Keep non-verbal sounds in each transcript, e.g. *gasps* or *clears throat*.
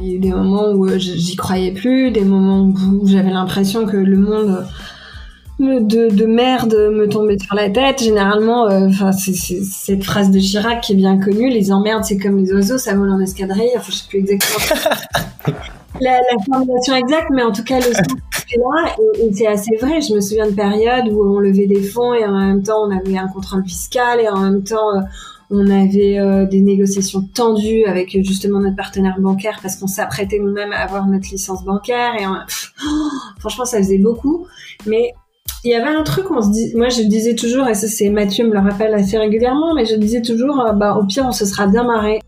Il y a eu des moments où j'y croyais plus, des moments où j'avais l'impression que le monde de, de, merde me tombait sur la tête. Généralement, enfin c'est cette phrase de Chirac qui est bien connue les emmerdes, c'est comme les oiseaux, ça vole en escadrille. Enfin, je sais plus exactement. *laughs* la, la, formulation exacte, mais en tout cas, le sens est là. Et, c'est assez vrai. Je me souviens de périodes où on levait des fonds et en même temps, on avait un contrôle fiscal et en même temps, euh, on avait euh, des négociations tendues avec justement notre partenaire bancaire parce qu'on s'apprêtait nous-mêmes à avoir notre licence bancaire. Et *gasps* franchement, ça faisait beaucoup. Mais il y avait un truc, on se dit, moi je disais toujours, et ça c'est Mathieu me le rappelle assez régulièrement, mais je disais toujours, euh, bah au pire on se sera bien marré.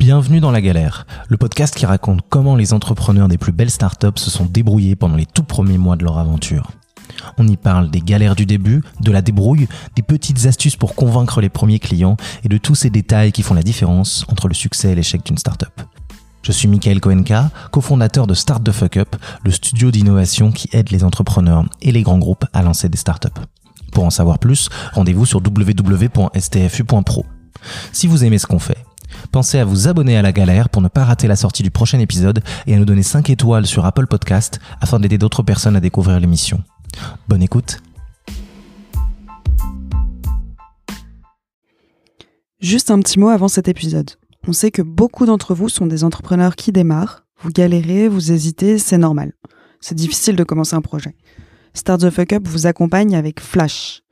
Bienvenue dans La Galère, le podcast qui raconte comment les entrepreneurs des plus belles startups se sont débrouillés pendant les tout premiers mois de leur aventure. On y parle des galères du début, de la débrouille, des petites astuces pour convaincre les premiers clients et de tous ces détails qui font la différence entre le succès et l'échec d'une startup. Je suis Michael Koenka, cofondateur de Start the Fuck Up, le studio d'innovation qui aide les entrepreneurs et les grands groupes à lancer des startups. Pour en savoir plus, rendez-vous sur www.stfu.pro. Si vous aimez ce qu'on fait, Pensez à vous abonner à la galère pour ne pas rater la sortie du prochain épisode et à nous donner 5 étoiles sur Apple Podcast afin d'aider d'autres personnes à découvrir l'émission. Bonne écoute. Juste un petit mot avant cet épisode. On sait que beaucoup d'entre vous sont des entrepreneurs qui démarrent. Vous galérez, vous hésitez, c'est normal. C'est difficile de commencer un projet. Start the Fuck Up vous accompagne avec Flash,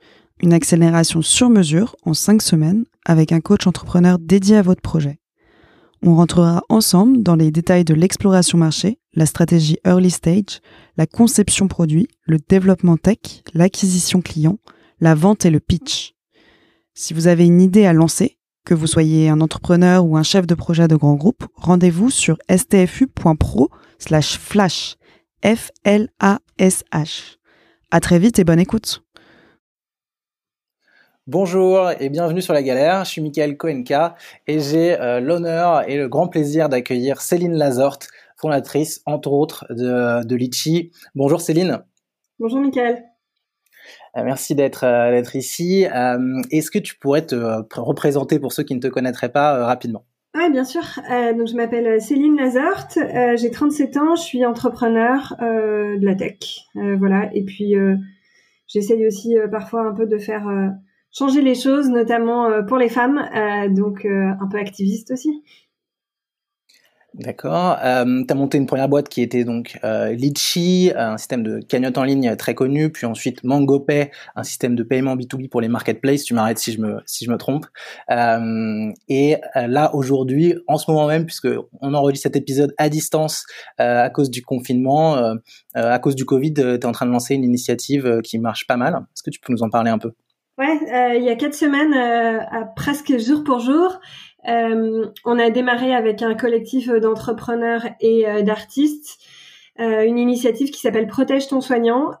une accélération sur mesure en 5 semaines avec un coach entrepreneur dédié à votre projet. On rentrera ensemble dans les détails de l'exploration marché, la stratégie early stage, la conception produit, le développement tech, l'acquisition client, la vente et le pitch. Si vous avez une idée à lancer, que vous soyez un entrepreneur ou un chef de projet de grand groupe, rendez-vous sur stfu.pro slash flash. F-L-A-S-H. À très vite et bonne écoute. Bonjour et bienvenue sur La Galère, je suis Michael Koenka et j'ai euh, l'honneur et le grand plaisir d'accueillir Céline Lazorte, fondatrice entre autres de, de Litchi. Bonjour Céline. Bonjour Michael. Euh, merci d'être euh, ici. Est-ce que tu pourrais te représenter pour ceux qui ne te connaîtraient pas rapidement? Oui, bien sûr. donc, je m'appelle Céline Lazorte, j'ai 37 ans, je suis entrepreneur de la tech. voilà. Et puis, j'essaye aussi parfois un peu de faire changer les choses, notamment euh, pour les femmes, euh, donc euh, un peu activiste aussi. D'accord. Euh, tu as monté une première boîte qui était donc Litchi, un système de cagnotte en ligne très connu, puis ensuite MangoPay, un système de paiement B2B pour les marketplaces. Tu m'arrêtes si je me si je me trompe. Et là aujourd'hui, en ce moment même, puisque on enregistre cet épisode à distance à cause du confinement, à cause du Covid, tu es en train de lancer une initiative qui marche pas mal. Est-ce que tu peux nous en parler un peu? Ouais, euh, il y a quatre semaines, euh, à presque jour pour jour, euh, on a démarré avec un collectif d'entrepreneurs et d'artistes une initiative qui s'appelle Protège ton soignant.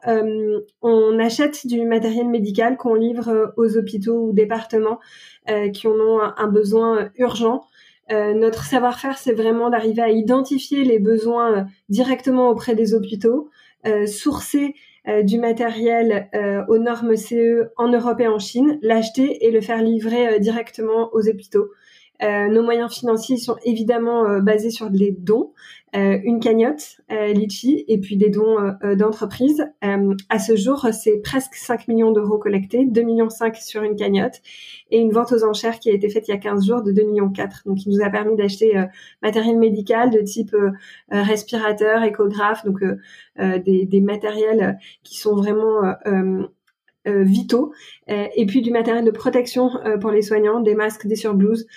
on achète du matériel médical qu'on livre aux hôpitaux ou départements qui en ont un, besoin urgent. notre savoir-faire, c'est vraiment d'arriver à identifier les besoins directement auprès des hôpitaux, sourcer euh, du matériel euh, aux normes CE en Europe et en Chine, l'acheter et le faire livrer euh, directement aux hôpitaux. Nos moyens financiers sont évidemment basés sur des dons, une cagnotte Litchi et puis des dons d'entreprise. à ce jour, c'est presque 5 millions d'euros collectés, 2 millions 5 sur une cagnotte et une vente aux enchères qui a été faite il y a 15 jours de 2 millions 4. Donc, il nous a permis d'acheter matériel médical de type respirateur, échographe, donc des, des, matériels qui sont vraiment euh, vitaux, euh, et puis du matériel de protection euh, pour les soignants, des masques, des surblouses,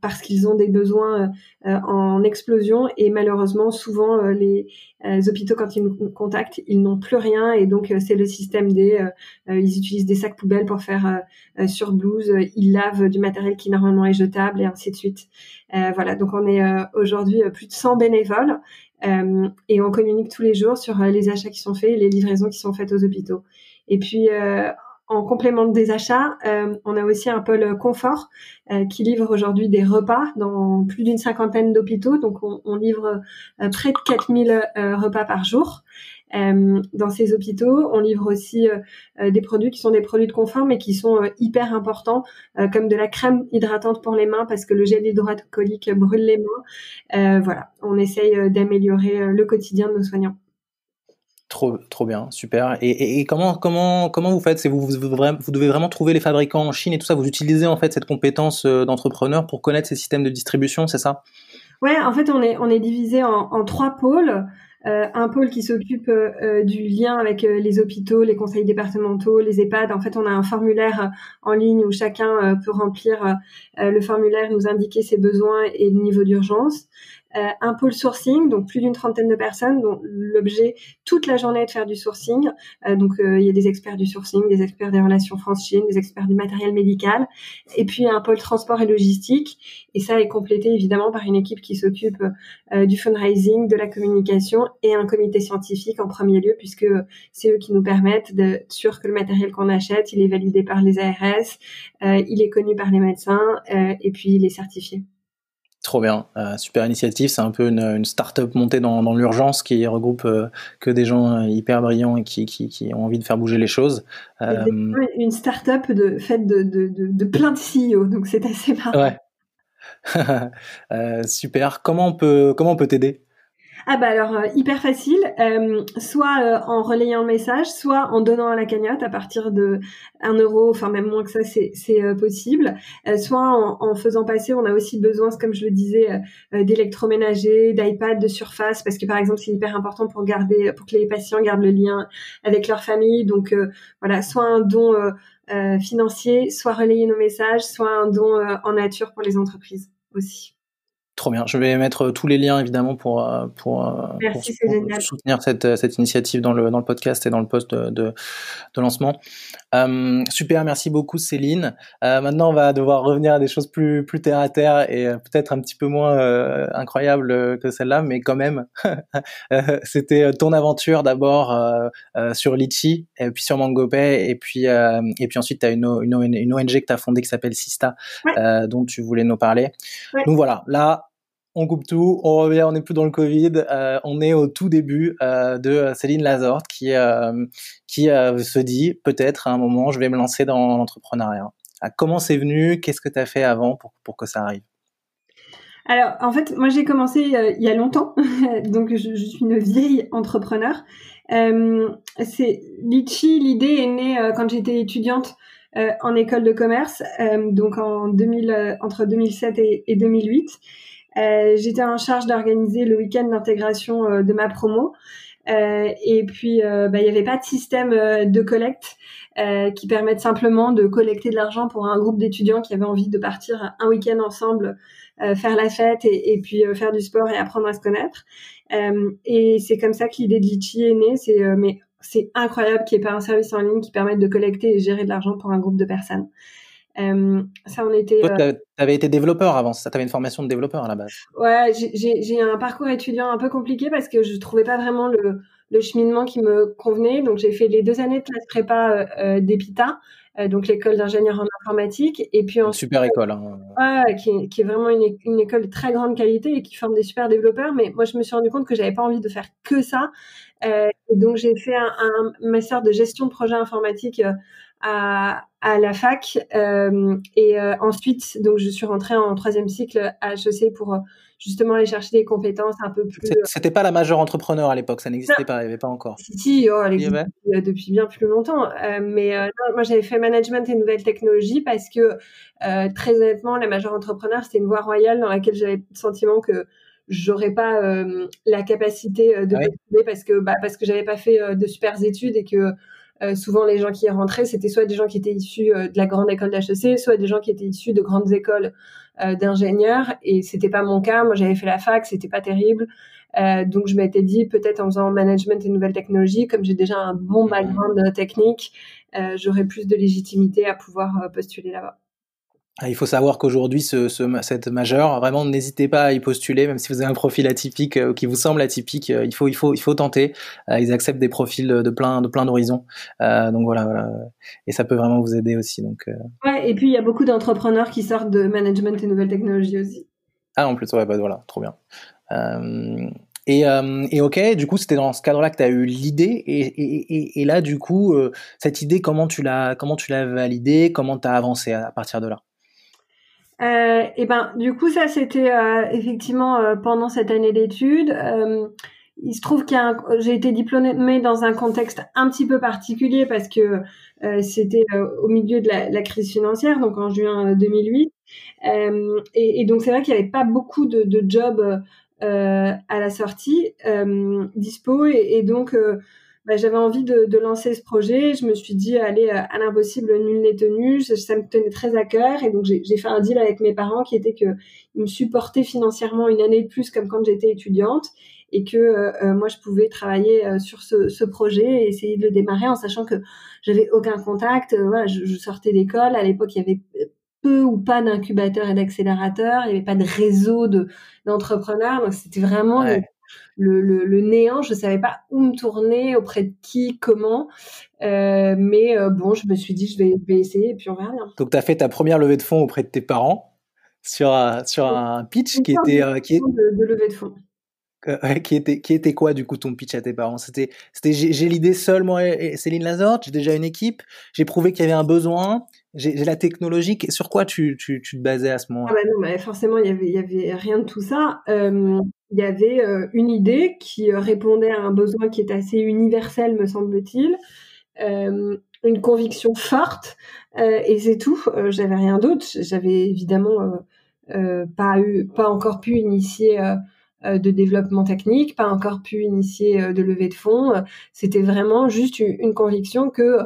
parce qu'ils ont des besoins en explosion et malheureusement souvent les hôpitaux quand ils nous contactent, ils n'ont plus rien et donc c'est le système des, ils utilisent des sacs poubelles pour faire surblouse, ils lavent du matériel qui normalement est jetable et ainsi de suite. voilà, donc on est aujourd'hui plus de 100 bénévoles. et on communique tous les jours sur les achats qui sont faits et les livraisons qui sont faites aux hôpitaux. Et puis, euh, en complément des achats, euh, on a aussi un pôle confort euh, qui livre aujourd'hui des repas dans plus d'une cinquantaine d'hôpitaux. Donc, on, livre près de 4000 repas par jour. dans ces hôpitaux. On livre aussi des produits qui sont des produits de confort, mais qui sont hyper importants, comme de la crème hydratante pour les mains, parce que le gel hydroalcoolique brûle les mains. voilà, on essaye d'améliorer le quotidien de nos soignants. Trop, trop bien, super. Et, comment, comment, comment vous faites? Vous, vous, vous, devez vraiment trouver les fabricants en Chine et tout ça. Vous utilisez en fait cette compétence euh, d'entrepreneur pour connaître ces systèmes de distribution, c'est ça? Ouais, en fait, on est, on est divisé en, trois pôles. Euh, un pôle qui s'occupe euh, du lien avec les hôpitaux, les conseils départementaux, les EHPAD. En fait, on a un formulaire en ligne où chacun peut remplir le formulaire, nous indiquer ses besoins et le niveau d'urgence. Euh, un pôle sourcing, donc plus d'une trentaine de personnes, dont l'objet toute la journée est de faire du sourcing. Euh, donc euh, il y a des experts du sourcing, des experts des relations France-Chine, des experts du matériel médical, et puis un pôle transport et logistique. Et ça est complété évidemment par une équipe qui s'occupe du fundraising, de la communication et un comité scientifique en premier lieu, puisque c'est eux qui nous permettent de sûr que le matériel qu'on achète, il est validé par les ARS, il est connu par les médecins et puis il est certifié. Trop bien, euh, super initiative. C'est un peu une, une start-up montée dans, dans l'urgence qui regroupe euh, que des gens euh, hyper brillants et qui, qui, qui, ont envie de faire bouger les choses. Une start-up de, faite de, de, de, plein de CEO, donc c'est assez marrant. Ouais. *laughs* super. Comment on peut comment on peut t'aider? Ah bah alors euh, hyper facile, euh, soit euh, en relayant le message, soit en donnant à la cagnotte à partir de 1 euro, enfin même moins que ça c'est possible, soit en, en, faisant passer, on a aussi besoin, comme je le disais, d'électroménager, d'iPad, de surface, parce que par exemple c'est hyper important pour garder, pour que les patients gardent le lien avec leur famille, donc voilà, soit un don financier, soit relayer nos messages, soit un don en nature pour les entreprises aussi. Trop bien. Je vais mettre tous les liens évidemment pour, euh, pour, euh, soutenir cette, cette initiative dans le, dans le podcast et dans le post de, de, lancement. Euh, super, merci beaucoup Céline. maintenant, on va devoir revenir à des choses plus, plus terre à terre et peut-être un petit peu moins incroyables que celle-là, mais quand même, *laughs* c'était ton aventure d'abord sur Litchi, et puis sur Mangopay, et puis, et puis ensuite, tu as une, une, une, ONG que tu as fondée qui s'appelle Sista, dont tu voulais nous parler. Donc voilà, là, on coupe tout, on revient, on n'est plus dans le Covid, euh, on est au tout début euh, de Céline Lazorte qui euh, qui se dit peut-être à un moment je vais me lancer dans l'entrepreneuriat. Comment c'est venu? Qu'est-ce que tu as fait avant pour, que ça arrive? Alors, en fait, moi j'ai commencé il y a longtemps, *laughs* donc je, suis une vieille entrepreneur. Litchi, l'idée est née quand j'étais étudiante en école de commerce, donc en 2000, entre 2007 et, et 2008. Euh, j'étais en charge d'organiser le week-end d'intégration euh, de ma promo. Euh, et puis, bah, il n'y avait pas de système de collecte qui permette simplement de collecter de l'argent pour un groupe d'étudiants qui avaient envie de partir un week-end ensemble, faire la fête et, et puis faire du sport et apprendre à se connaître. et c'est comme ça que l'idée de Litchi est née. C'est mais c'est incroyable qu'il n'y ait pas un service en ligne qui permette de collecter et gérer de l'argent pour un groupe de personnes. Euh, ça en était. Toi, tu avais été développeur avant, ça, tu avais une formation de développeur à la base. Ouais, j'ai un parcours étudiant un peu compliqué parce que je trouvais pas vraiment le, le cheminement qui me convenait. Donc, j'ai fait les deux années de classe prépa euh, euh d'EPITA, euh, donc l'école d'ingénieur en informatique. Et puis ensuite, super école. Hein. Ouais, qui, est, qui est vraiment une, une, école de très grande qualité et qui forme des super développeurs. Mais moi, je me suis rendu compte que j'avais pas envie de faire que ça. Euh, et donc, j'ai fait un, un master de gestion de projet informatique à, à la fac euh, et euh, ensuite donc je suis rentrée en troisième cycle à HEC pour euh, justement aller chercher des compétences un peu plus. C'était pas la majeure entrepreneur à l'époque, ça n'existait pas, il n'y avait pas encore. Si, si oh, elle existe depuis, bien plus longtemps. mais moi j'avais fait management et nouvelles technologies parce que très honnêtement la majeure entrepreneur c'était une voie royale dans laquelle j'avais le sentiment que j'aurais pas la capacité de ah parce que bah, parce que j'avais pas fait de super études et que euh, souvent, les gens qui y rentraient, c'était soit des gens qui étaient issus euh, de la grande école d'HEC, soit des gens qui étaient issus de grandes écoles euh, d'ingénieurs. Et c'était pas mon cas. Moi, j'avais fait la fac, c'était pas terrible. donc, je m'étais dit, peut-être en faisant management et nouvelles technologies, comme j'ai déjà un bon background technique, j'aurais plus de légitimité à pouvoir postuler là-bas. Ah, il faut savoir qu'aujourd'hui, ce, ce, cette majeure, vraiment, n'hésitez pas à y postuler, même si vous avez un profil atypique euh, qui vous semble atypique, euh, il faut, il faut, il faut tenter. Euh, ils acceptent des profils de plein, de plein d'horizons. donc voilà, voilà, et ça peut vraiment vous aider aussi. Donc. Ouais, et puis il y a beaucoup d'entrepreneurs qui sortent de management et nouvelles technologies aussi. Ah, en plus, ouais, bah voilà, trop bien. Et, euh, et ok, du coup, c'était dans ce cadre-là que tu as eu l'idée. Et, et, et, là, du coup, euh, cette idée, comment tu l'as, comment tu l'as validée, comment tu as avancé à, partir de là? Euh, Et ben, du coup, ça, c'était euh, effectivement euh, pendant cette année d'études. il se trouve que j'ai été diplômée dans un contexte un petit peu particulier parce que c'était au milieu de la, crise financière, donc en juin 2008. Et, donc, c'est vrai qu'il n'y avait pas beaucoup de, de jobs euh, à la sortie euh, dispo et, donc euh, bah, j'avais envie de, de, lancer ce projet. Je me suis dit, allez, à l'impossible, nul n'est tenu. Ça, me tenait très à cœur. Et donc, j'ai fait un deal avec mes parents qui était qu'ils me supportaient financièrement une année de plus comme quand j'étais étudiante et que moi, je pouvais travailler sur ce, ce, projet et essayer de le démarrer en sachant que j'avais aucun contact. voilà, je, je sortais d'école. À l'époque, il y avait peu ou pas d'incubateurs et d'accélérateurs, il n'y avait pas de réseau de d'entrepreneurs, donc c'était vraiment le, le, le, néant. Je savais pas où me tourner, auprès de qui, comment, euh, mais euh, bon, je me suis dit je vais, vais essayer et puis on verra bien. Donc tu as fait ta première levée de fonds auprès de tes parents sur un, sur un pitch qui était euh, qui est de, de levée de fonds. qui était qui était quoi du coup ton pitch à tes parents? C'était c'était j'ai l'idée seule moi et Céline Lazorte, j'ai déjà une équipe, j'ai prouvé qu'il y avait un besoin, j'ai la technologie. Sur quoi tu, tu, tu te basais à ce moment-là? Ah bah non, mais forcément, il y avait, il y avait rien de tout ça. Euh, il y avait euh, une idée qui euh, répondait à un besoin qui est assez universel, me semble-t-il. Euh, une conviction forte, et c'est tout. J'avais rien d'autre. J'avais évidemment pas eu, pas encore pu initier de développement technique, pas encore pu initier de levée de fonds. C'était vraiment juste une conviction que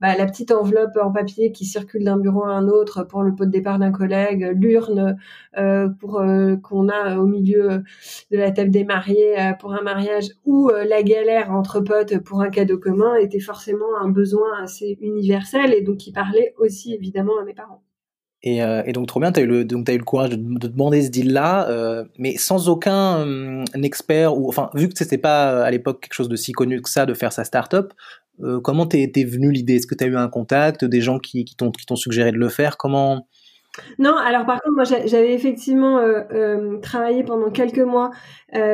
bah, la petite enveloppe en papier qui circule d'un bureau à un autre pour le pot de départ d'un collègue, l'urne euh, pour euh, qu'on a au milieu de la table des mariés euh, pour un mariage, ou la galère entre potes pour un cadeau commun était forcément un besoin assez universel et donc qui parlait aussi évidemment à mes parents. Et, donc trop bien, tu as eu le le courage de, de demander ce deal là, euh, mais sans aucun euh, expert ou enfin vu que c'était pas à l'époque quelque chose de si connu que ça de faire sa start-up, euh, comment t'es venu l'idée? Est-ce que tu as eu un contact, des gens qui, qui t'ont suggéré de le faire? Comment? Non, alors par contre, moi j'avais effectivement euh, euh, travaillé pendant quelques mois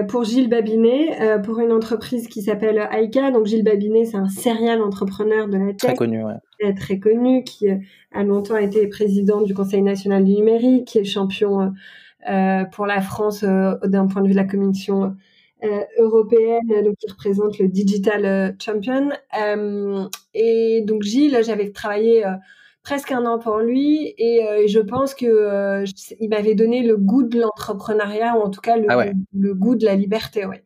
pour Gilles Babinet, pour une entreprise qui s'appelle Aika. Donc Gilles Babinet, c'est un serial entrepreneur de la tech. Très connu, ouais. Très connu, qui a longtemps été président du Conseil national du numérique, qui est champion pour la France d'un point de vue de la commission euh, européenne, donc qui représente le Digital euh, Champion. Euh, et donc Gilles, j'avais travaillé presque un an pour lui et, je pense que il m'avait donné le goût de l'entrepreneuriat ou en tout cas le, ah le, goût de la liberté. Ouais.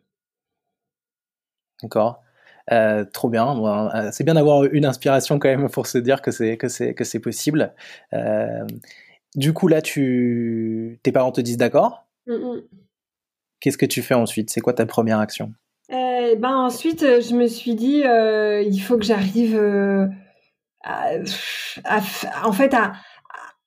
D'accord. trop bien. c'est bien d'avoir une inspiration quand même pour se dire que c'est que c'est que c'est possible. du coup là, tu tes parents te disent d'accord? Mm, mm. Qu'est-ce que tu fais ensuite? C'est quoi ta première action? Euh, ben ensuite, euh, je me suis dit, euh, il faut que j'arrive euh, à, en fait à,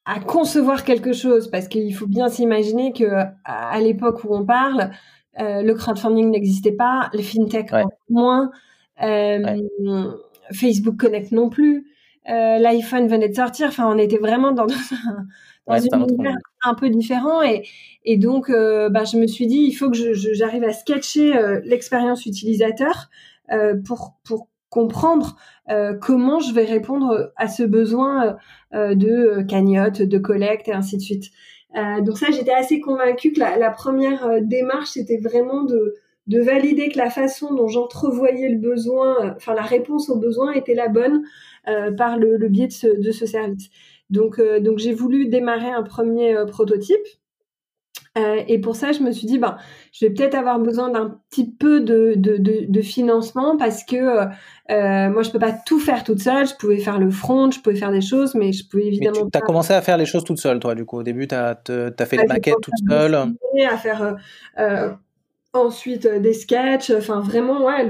à, concevoir quelque chose. Parce qu'il faut bien s'imaginer que à, l'époque où on parle, le crowdfunding n'existait pas, le fintech moins, Facebook Connect non plus, l'iPhone venait de sortir. Enfin, on était vraiment dans, *laughs* un, dans une univers un peu différent et, et donc euh, bah, je me suis dit il faut que j'arrive à sketcher euh, l'expérience utilisateur euh, pour pour comprendre comment je vais répondre à ce besoin de cagnotte, de collecte et ainsi de suite. donc ça j'étais assez convaincue que la, la première démarche c'était vraiment de de valider que la façon dont j'entrevoyais le besoin, enfin la réponse au besoin était la bonne par le, le biais de ce, de ce service. Donc, euh, donc j'ai voulu démarrer un premier euh, prototype. Euh, et pour ça, je me suis dit, ben, je vais peut-être avoir besoin d'un petit peu de, de, de, financement parce que moi, je peux pas tout faire toute seule. Je pouvais faire le front, je pouvais faire des choses, mais je pouvais évidemment. Tu as commencé à faire les choses toute seule, toi, du coup. Au début, tu as, as, fait les maquettes toute seule. À faire ensuite des sketchs. Enfin, vraiment, ouais,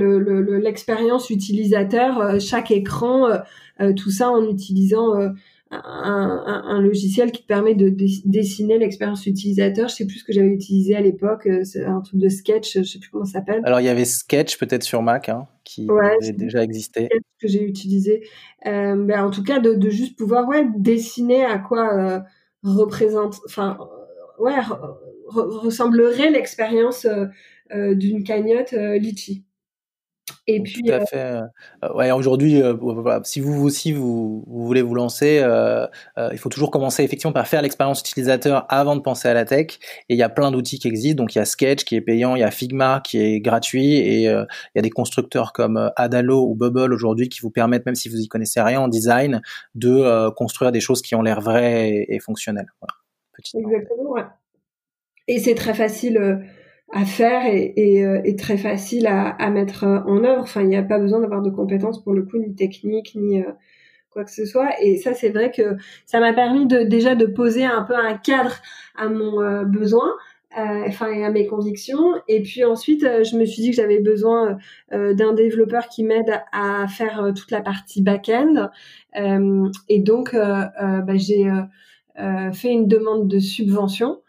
l'expérience le, utilisateur, chaque écran, tout ça en utilisant un, un, logiciel qui te permet de, dessiner l'expérience utilisateur. Je sais plus ce que j'avais utilisé à l'époque, euh, c'est un truc de sketch, je sais plus comment ça s'appelle. Alors il y avait Sketch peut-être sur Mac, hein, qui avait déjà existé. Que j'ai utilisé. Euh, ben, en tout cas, de, de, juste pouvoir ouais dessiner à quoi euh, représente, enfin ouais ressemblerait l'expérience d'une cagnotte litchi. Et puis, tout à fait. Euh, ouais, aujourd'hui, euh, si vous aussi vous, vous, voulez vous lancer, euh, il faut toujours commencer effectivement par faire l'expérience utilisateur avant de penser à la tech. Et il y a plein d'outils qui existent. Donc il y a Sketch qui est payant, il y a Figma qui est gratuit, et il y a des constructeurs comme Adalo ou Bubble aujourd'hui qui vous permettent, même si vous y connaissez rien en design, de construire des choses qui ont l'air vraies et, fonctionnelles. Voilà. Exactement. Ouais. Et c'est très facile à faire et, et, euh, et, très facile à, à, mettre euh, en œuvre. Enfin, il n'y a pas besoin d'avoir de compétences pour le coup, ni technique, ni euh, quoi que ce soit. Et ça, c'est vrai que ça m'a permis de déjà de poser un peu un cadre à mon besoin. enfin et à mes convictions et puis ensuite je me suis dit que j'avais besoin d'un développeur qui m'aide à, faire toute la partie back-end et donc bah, j'ai fait une demande de subvention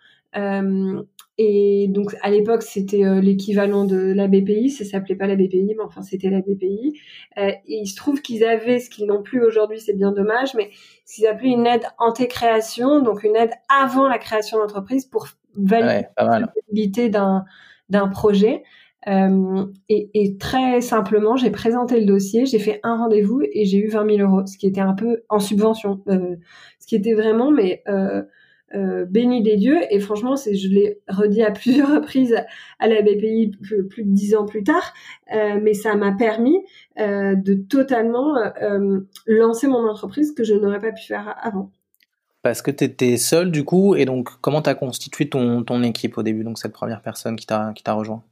et donc à l'époque c'était euh, l'équivalent de la BPI, ça s'appelait pas la BPI, mais enfin c'était la BPI. Euh, et il se trouve qu'ils avaient ce qu'ils n'ont plus aujourd'hui, c'est bien dommage, mais ce qu'ils appelaient une aide anté-création, donc une aide avant la création d'entreprise pour valider la possibilité d'un d'un projet. Euh, et, et, très simplement, j'ai présenté le dossier, j'ai fait un rendez-vous et j'ai eu 20 000 euros, ce qui était un peu en subvention, euh, ce qui était vraiment mais euh, béni des dieux. Et franchement, c'est, je l'ai redit à *laughs* plusieurs reprises à la BPI plus, de dix ans plus tard, euh, mais ça m'a permis euh, de totalement lancer mon entreprise que je n'aurais pas pu faire avant. Parce que tu étais seul du coup, et donc comment tu as constitué ton, ton équipe au début, donc cette première personne qui t'a, qui t'a rejoint?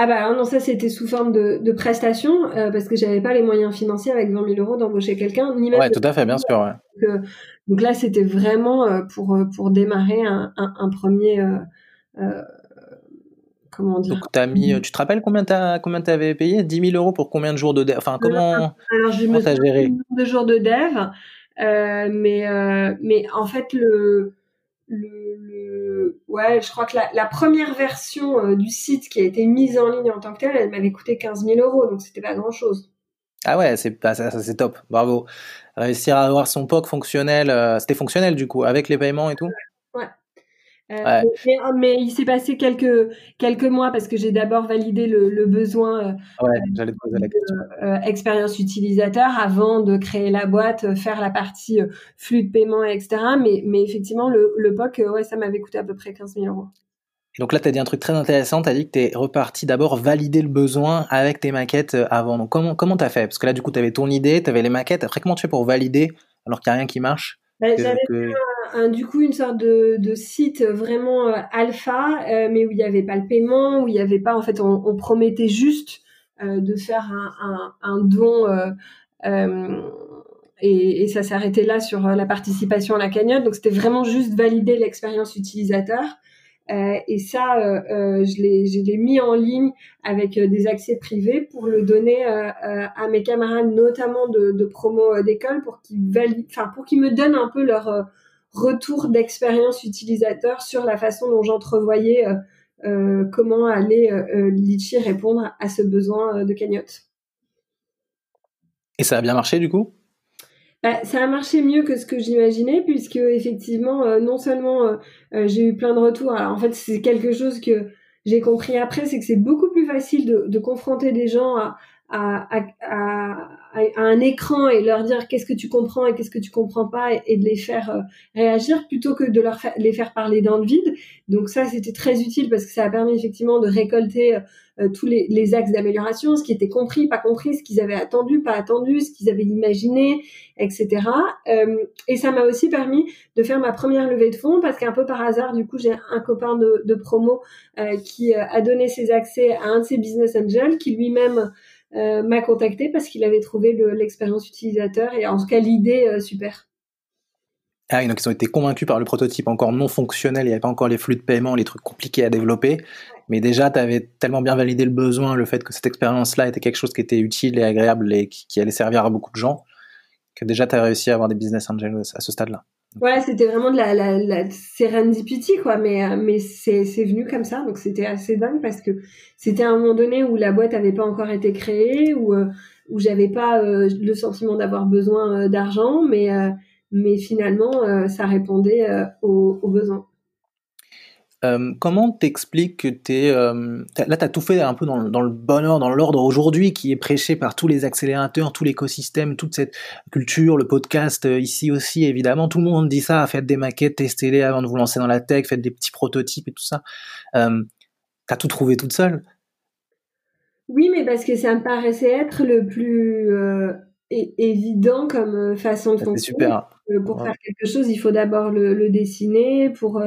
Ah bah non, ça c'était sous forme de, de prestation euh, parce que j'avais pas les moyens financiers avec 20 000 euros d'embaucher quelqu'un, ni même. Ouais, tout à fait, bien sûr. Ouais. Donc, euh, donc, là, c'était vraiment euh, pour pour démarrer un, un, un premier. comment dire Donc as mis, tu te rappelles combien t'as combien t'avais payé? 10 000 euros pour combien de jours de dev? Enfin comment Alors je me géré? de jours de dev, mais mais en fait le le, ouais, je crois que la, la première version euh, du site qui a été mise en ligne en tant que telle, elle m'avait coûté 15 000 euros, donc c'était pas grand chose. Ah ouais, c'est ça, ça c'est top, bravo. Réussir à avoir son POC fonctionnel, euh, c'était fonctionnel du coup, avec les paiements et tout? Euh, mais, il s'est passé quelques quelques mois parce que j'ai d'abord validé le, le besoin ouais, j'allais te poser la question. Euh, expérience utilisateur avant de créer la boîte, faire la partie flux de paiement, etc. Mais, mais effectivement, le, le POC, ouais, ça m'avait coûté à peu près 15 000 euros. Donc là, tu as dit un truc très intéressant, tu as dit que tu es reparti d'abord valider le besoin avec tes maquettes avant. Donc comment comment tu as fait? Parce que là, du coup, tu avais ton idée, tu avais les maquettes. Après, comment tu fais pour valider alors qu'il n'y a rien qui marche? Bah, J'avais un, du coup une sorte de, de site vraiment euh, alpha, euh, mais où il n'y avait pas le paiement, où il n'y avait pas, en fait, on, on promettait juste euh, de faire un, un, un don. Et, et, ça s'arrêtait là sur la participation à la cagnotte. Donc c'était vraiment juste valider l'expérience utilisateur. Euh, et ça, euh, euh, je l'ai mis en ligne avec des accès privés pour le donner à mes camarades, notamment de, promo d'école, pour qu'ils enfin pour qu'ils me donnent un peu leur retour d'expérience utilisateur sur la façon dont j'entrevoyais comment allait Litchi répondre à ce besoin de cagnotte. Et ça a bien marché du coup? Bah, ça a marché mieux que ce que j'imaginais, puisque effectivement, euh, non seulement euh, euh, j'ai eu plein de retours. Alors en fait, c'est quelque chose que j'ai compris après, c'est que c'est beaucoup plus facile de, de confronter des gens à, à, à, à, un écran et leur dire qu'est-ce que tu comprends et qu'est-ce que tu comprends pas et, de les faire euh, réagir plutôt que de leur les faire parler dans le vide. Donc ça, c'était très utile parce que ça a permis effectivement de récolter tous les, les axes d'amélioration, ce qui était compris, pas compris, ce qu'ils avaient attendu, pas attendu, ce qu'ils avaient imaginé, etc. et ça m'a aussi permis de faire ma première levée de fonds parce qu'un peu par hasard, du coup, j'ai un copain de, de promo qui a donné ses accès à un de ses business angels qui lui-même euh, m'a contacté parce qu'il avait trouvé l'expérience utilisateur et en tout cas l'idée euh, super. Ah donc ils ont été convaincus par le prototype encore non fonctionnel, il n'y avait pas encore les flux de paiement, les trucs compliqués à développer. Mais déjà, tu avais tellement bien validé le besoin, le fait que cette expérience-là était quelque chose qui était utile et agréable et qui, allait servir à beaucoup de gens, que déjà tu as réussi à avoir des business angels à ce stade-là. Ouais, c'était vraiment de la, la, la serendipity, quoi, mais, euh, mais c'est, c'est venu comme ça, donc c'était assez dingue parce que c'était à un moment donné où la boîte avait pas encore été créée, où, euh, où j'avais pas euh, le sentiment d'avoir besoin d'argent, mais, mais finalement, ça répondait aux, aux, besoins. Euh, comment t'expliques que t'es euh, là t'as tout fait un peu dans, dans le bonheur, dans l'ordre aujourd'hui qui est prêché par tous les accélérateurs, tout l'écosystème, toute cette culture, le podcast euh, ici aussi évidemment. Tout le monde dit ça, faites des maquettes, testez-les avant de vous lancer dans la tech, faites des petits prototypes et tout ça. Euh, t'as tout trouvé toute seule? Oui, mais parce que ça me paraissait être le plus euh, évident comme façon de fonctionner. Super. Pour faire quelque chose, il faut d'abord le, le, dessiner. Pour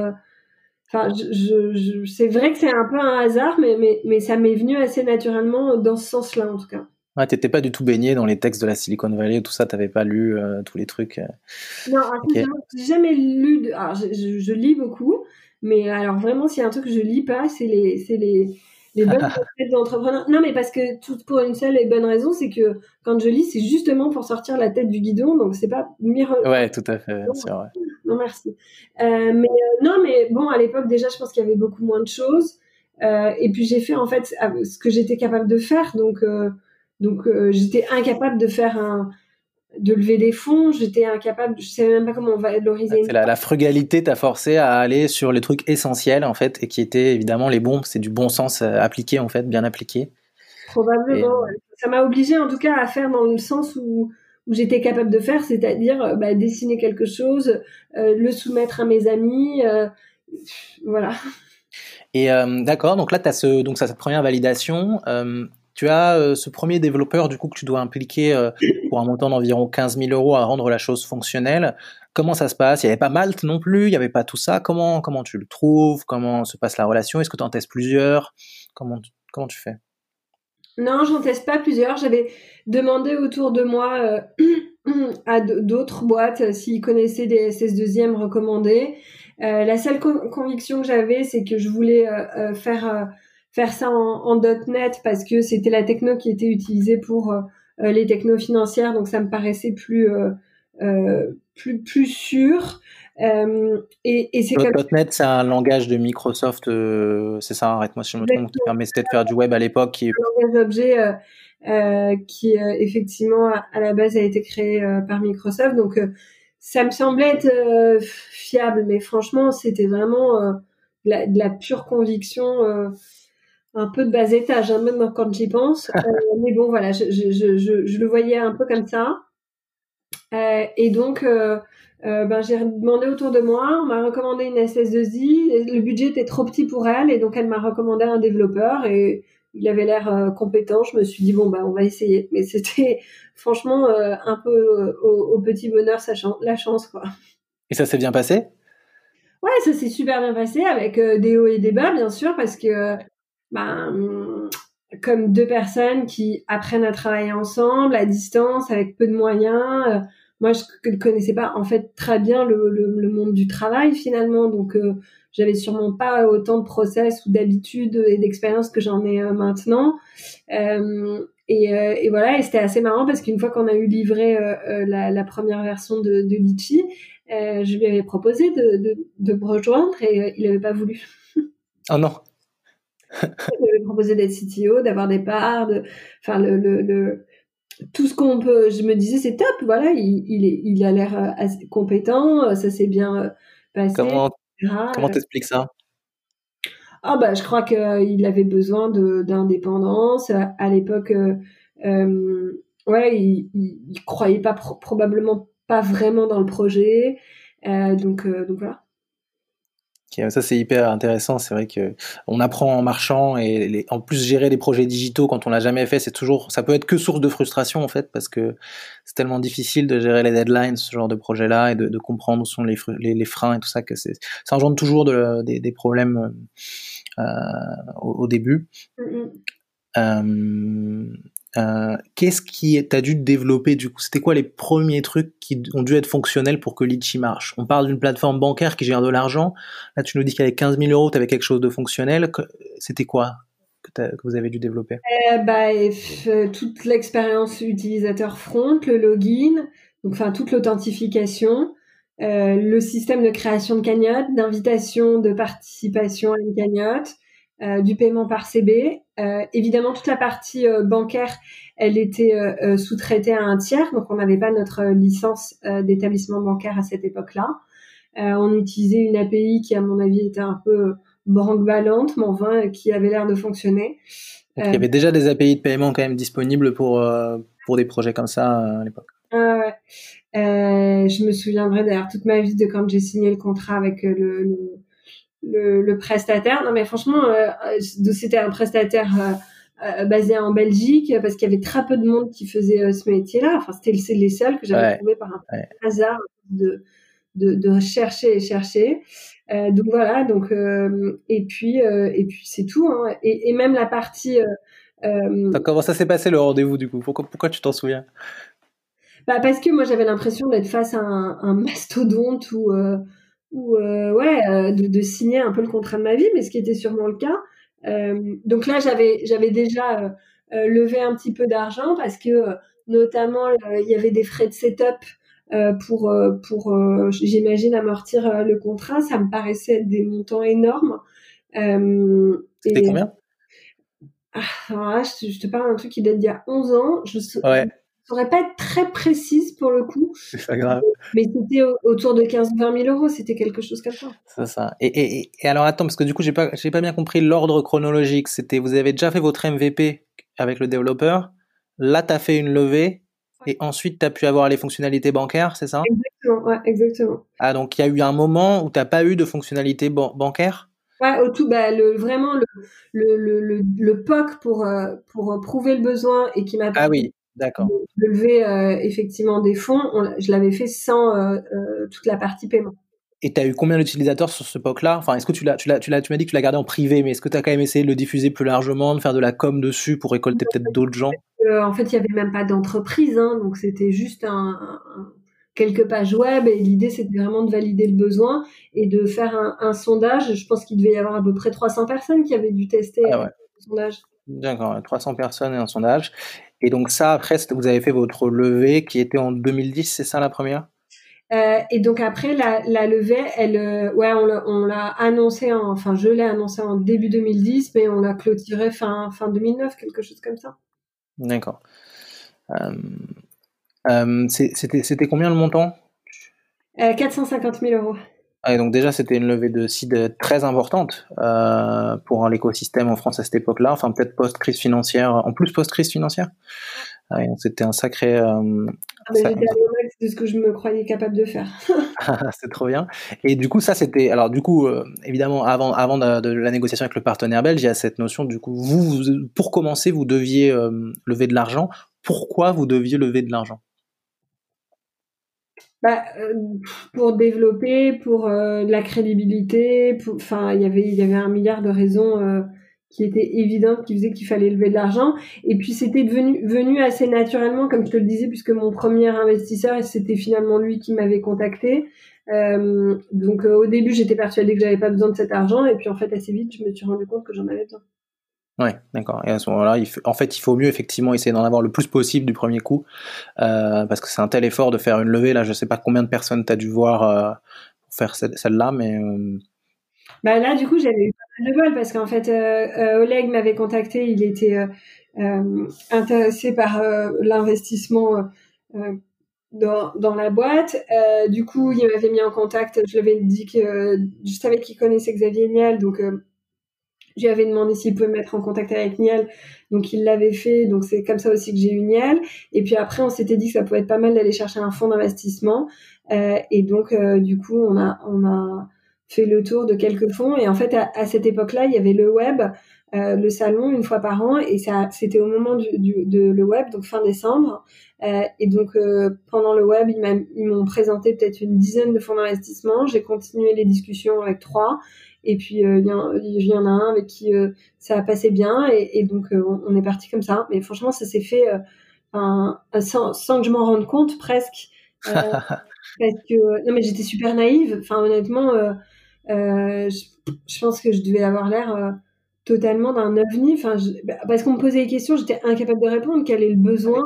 Enfin, je, je, c'est vrai que c'est un peu un hasard, mais, mais, mais ça m'est venu assez naturellement dans ce sens-là, en tout cas. Ouais, t'étais pas du tout baigné dans les textes de la Silicon Valley, tout ça, t'avais pas lu euh, tous les trucs. Euh... Non, okay. j'ai jamais lu. De... Alors, je, je, je, lis beaucoup, mais alors vraiment, s'il y a un truc que je lis pas, c'est les, c'est les, les bonnes d'entrepreneurs. Non, mais parce que tout pour une seule et bonne raison, c'est que quand je lis, c'est justement pour sortir la tête du guidon, donc c'est pas mire. Ouais, tout à fait, c'est vrai. Non, merci. Euh, mais euh, non, mais bon, à l'époque déjà, je pense qu'il y avait beaucoup moins de choses. Euh, et puis j'ai fait en fait ce que j'étais capable de faire, donc donc j'étais incapable de faire un de lever des fonds, j'étais incapable, je savais même pas comment valoriser. C'est la, la, frugalité t'a forcé à aller sur les trucs essentiels en fait et qui étaient évidemment les bons, c'est du bon sens appliqué en fait, bien appliqué. Probablement. Et... Ça m'a obligé en tout cas à faire dans le sens où où j'étais capable de faire, c'est-à-dire bah, dessiner quelque chose, euh, le soumettre à mes amis, euh, voilà. Et euh, d'accord, donc là, tu as ce, donc ça, cette première validation. Tu as euh, ce premier développeur du coup que tu dois impliquer euh, pour un montant d'environ 15 000 euros à rendre la chose fonctionnelle. Comment ça se passe? Il n'y avait pas Malte non plus, il n'y avait pas tout ça. Comment comment tu le trouves? Comment se passe la relation? Est-ce que tu en testes plusieurs? Comment comment tu fais? Non, j'en teste pas plusieurs. J'avais demandé autour de moi euh, *clears throat* à d'autres boîtes s'ils connaissaient des SS2I recommandés. La seule con conviction que j'avais, c'est que je voulais faire faire ça en, en, .NET parce que c'était la techno qui était utilisée pour les technos financières, donc ça me paraissait plus plus plus sûr. Euh, et, et c'est. .NET, c'est un langage de Microsoft, euh, c'est ça, arrête-moi si je me trompe, qui permettait de faire du web à l'époque. Qui... Un langage d'objet euh, euh, qui, effectivement, à, à, la base, a été créé par Microsoft. Donc, ça me semblait être fiable, mais franchement, c'était vraiment de la, de, la, pure conviction, un peu de bas étage, hein, même quand j'y pense. *laughs* mais bon, voilà, je, je, je, je, le voyais un peu comme ça. et donc... Euh, ben, j'ai demandé autour de moi, on m'a recommandé une SS2I, le budget était trop petit pour elle et donc elle m'a recommandé un développeur et il avait l'air euh, compétent. Je me suis dit bon bah on va essayer, mais c'était *laughs* franchement euh, un peu euh, au, au, petit bonheur sachant la chance quoi. Et ça s'est bien passé? Ouais, ça s'est super bien passé avec des hauts et des bas bien sûr parce que ben comme deux personnes qui apprennent à travailler ensemble à distance avec peu de moyens. Moi je ne connaissais pas en fait très bien le, monde du travail finalement. Donc euh, j'avais sûrement pas autant de process ou d'habitude et d'expérience que j'en ai euh, maintenant. Euh, et, euh, voilà et c'était assez marrant parce qu'une fois qu'on a eu livré euh, la, première version de, de Litchi je lui avais proposé de me rejoindre et il n'avait pas voulu. Oh non il m'avait proposé d'être CTO d'avoir des parts de enfin le, le, le tout ce qu'on peut, je me disais c'est top, voilà, il, il, est, il a l'air euh, assez compétent, euh, ça s'est bien euh, passé. Comment comment t'expliques ça? Ah bah je crois qu'il avait besoin de d'indépendance à l'époque. Euh, ouais, il, il, il, croyait pas probablement pas vraiment dans le projet, euh, donc donc voilà. Ça c'est hyper intéressant. C'est vrai que on apprend en marchant et les, en plus gérer des projets digitaux quand on l'a jamais fait, c'est toujours, ça peut être que source de frustration en fait parce que c'est tellement difficile de gérer les deadlines, ce genre de projet-là et de, de, comprendre où sont les, les, les, freins et tout ça que c'est, ça engendre toujours de, des, des, problèmes euh, au, au, début. Mm -hmm. euh, euh, qu'est-ce qui t'as dû développer du coup? C'était quoi les premiers trucs qui ont dû être fonctionnels pour que Litchi marche? On parle d'une plateforme bancaire qui gère de l'argent. Là, tu nous dis qu'avec 15 000 euros, tu avais quelque chose de fonctionnel. C'était quoi que, que, vous avez dû développer? Euh, bah, Toute l'expérience utilisateur front, le login, enfin toute l'authentification, euh, le système de création de cagnotte, d'invitation de participation à une cagnotte, euh, du paiement par CB. Euh, évidemment, toute la partie euh, bancaire, elle était sous-traitée à un tiers, donc on n'avait pas notre licence d'établissement bancaire à cette époque-là. on utilisait une API qui, à mon avis, était un peu branque-ballante, mais enfin qui avait l'air de fonctionner. il y avait déjà des API de paiement quand même disponibles pour pour des projets comme ça à l'époque. Je me souviendrai d'ailleurs toute ma vie de quand j'ai signé le contrat avec le, le, le, prestataire. Non mais franchement, c'était un prestataire euh, basé en Belgique parce qu'il y avait très peu de monde qui faisait euh, ce métier-là. Enfin, c'était les seuls que j'avais trouvé par un hasard de, de, de, chercher et chercher. Euh, donc voilà. Donc et puis et puis c'est tout. Hein. Et, et, même la partie. comment ça s'est passé le rendez-vous du coup? Pourquoi pourquoi tu t'en souviens? Bah parce que moi j'avais l'impression d'être face à un, un mastodonte ou ou ouais de, de, signer un peu le contrat de ma vie, mais ce qui était sûrement le cas. Euh, donc là, j'avais j'avais déjà euh, euh, levé un petit peu d'argent parce que notamment il y avait des frais de setup pour pour j'imagine amortir le contrat. Ça me paraissait être des montants énormes. C'était combien? Ah, je, te parle d'un truc qui date d'il y a 11 ans. Je, ouais saurais pas être très précise pour le coup. C'est pas grave. Mais c'était autour de 15-20 000 euros, c'était quelque chose comme ça. C'est ça. Et, et, et, alors attends, parce que du coup, j'ai pas, j'ai pas bien compris l'ordre chronologique. C'était, vous avez déjà fait votre MVP avec le développeur. Là, tu as fait une levée. Et ensuite, tu as pu avoir les fonctionnalités bancaires, c'est ça? Exactement, ouais, exactement. Ah, donc il y a eu un moment où tu n'as pas eu de fonctionnalités bancaires? Ouais, au tout, bah, le, vraiment le, le, le, le, POC pour, euh, pour prouver le besoin et qui m'a ah oui. D'accord. De lever euh, effectivement des fonds, je l'avais fait sans euh, euh, toute la partie paiement. Et tu as eu combien d'utilisateurs sur ce POC-là? Enfin, est-ce que tu l'as, tu l'as, tu l'as, tu m'as dit que tu l'as gardé en privé, mais est-ce que tu as quand même essayé de le diffuser plus largement, de faire de la com dessus pour récolter peut-être d'autres gens? En fait, il y avait même pas d'entreprise, hein, donc c'était juste un, quelques pages web et l'idée c'était vraiment de valider le besoin et de faire un, sondage. Je pense qu'il devait y avoir à peu près 300 personnes qui avaient dû tester ah le sondage. D'accord, 300 personnes et un sondage. Et donc ça, après, vous avez fait votre levée qui était en 2010, c'est ça la première? Euh, et donc après la, la levée, elle, euh, ouais, on l'a annoncé, en, enfin je l'ai annoncé en début 2010, mais on l'a clôturé fin fin 2009, quelque chose comme ça. D'accord. Euh, c'était combien le montant? 450 000 euros. Et donc déjà, c'était une levée de seed très importante euh, pour l'écosystème en France à cette époque-là, enfin peut-être post-crise financière, en plus post-crise financière. Ah, c'était un sacré... Euh, ah, c'est ce que je me croyais capable de faire. *laughs* *laughs* c'est trop bien. Et du coup, ça, c'était... Alors du coup, euh, évidemment, avant, avant de, la négociation avec le partenaire belge, il y a cette notion, du coup, vous, pour commencer, vous deviez euh, lever de l'argent. Pourquoi vous deviez lever de l'argent? Bah, euh, pour développer, pour euh, la crédibilité, enfin il y avait y avait un milliard de raisons euh, qui étaient évidentes qui faisaient qu'il fallait lever de l'argent. Et puis c'était devenu venu assez naturellement comme je te le disais puisque mon premier investisseur c'était finalement lui qui m'avait contacté. Donc au début j'étais persuadée que j'avais pas besoin de cet argent. Et puis en fait assez vite je me suis rendu compte que j'en avais besoin. Ouais, d'accord. Et à ce moment-là, en fait, il faut mieux effectivement essayer d'en avoir le plus possible du premier coup, euh, parce que c'est un tel effort de faire une levée. Là, je sais pas combien de personnes tu as dû voir euh, pour faire celle-là, mais. Euh, bah là, du coup, j'avais eu pas mal de bol parce qu'en fait, Oleg m'avait contacté. Il était intéressé par l'investissement. Dans, dans, la boîte. du coup, il m'avait mis en contact. Je lui avais dit que je savais qu'il connaissait Xavier Niel, donc je lui avais demandé s'il pouvait me mettre en contact avec Niel, donc il l'avait fait, donc c'est comme ça aussi que j'ai eu Niel. Et puis après, on s'était dit que ça pouvait être pas mal d'aller chercher un fonds d'investissement. Euh, et donc, euh, du coup, on a, on a fait le tour de quelques fonds. Et en fait, à, cette époque-là, il y avait le web, euh, le salon une fois par an, et ça, c'était au moment du, le web, donc fin décembre. Et donc, pendant le web, ils m'ont présenté peut-être une dizaine de fonds d'investissement. J'ai continué les discussions avec trois. Et puis euh, il y, y, en a un avec qui euh, ça a passé bien et, et donc euh, on, est parti comme ça. Mais franchement, ça s'est fait sans, sans, que je m'en rende compte presque. *laughs* parce que non mais j'étais super naïve. Enfin honnêtement, je, je, pense que je devais avoir l'air totalement d'un ovni. Enfin, bah, parce qu'on me posait des questions, j'étais incapable de répondre. Quel est le besoin?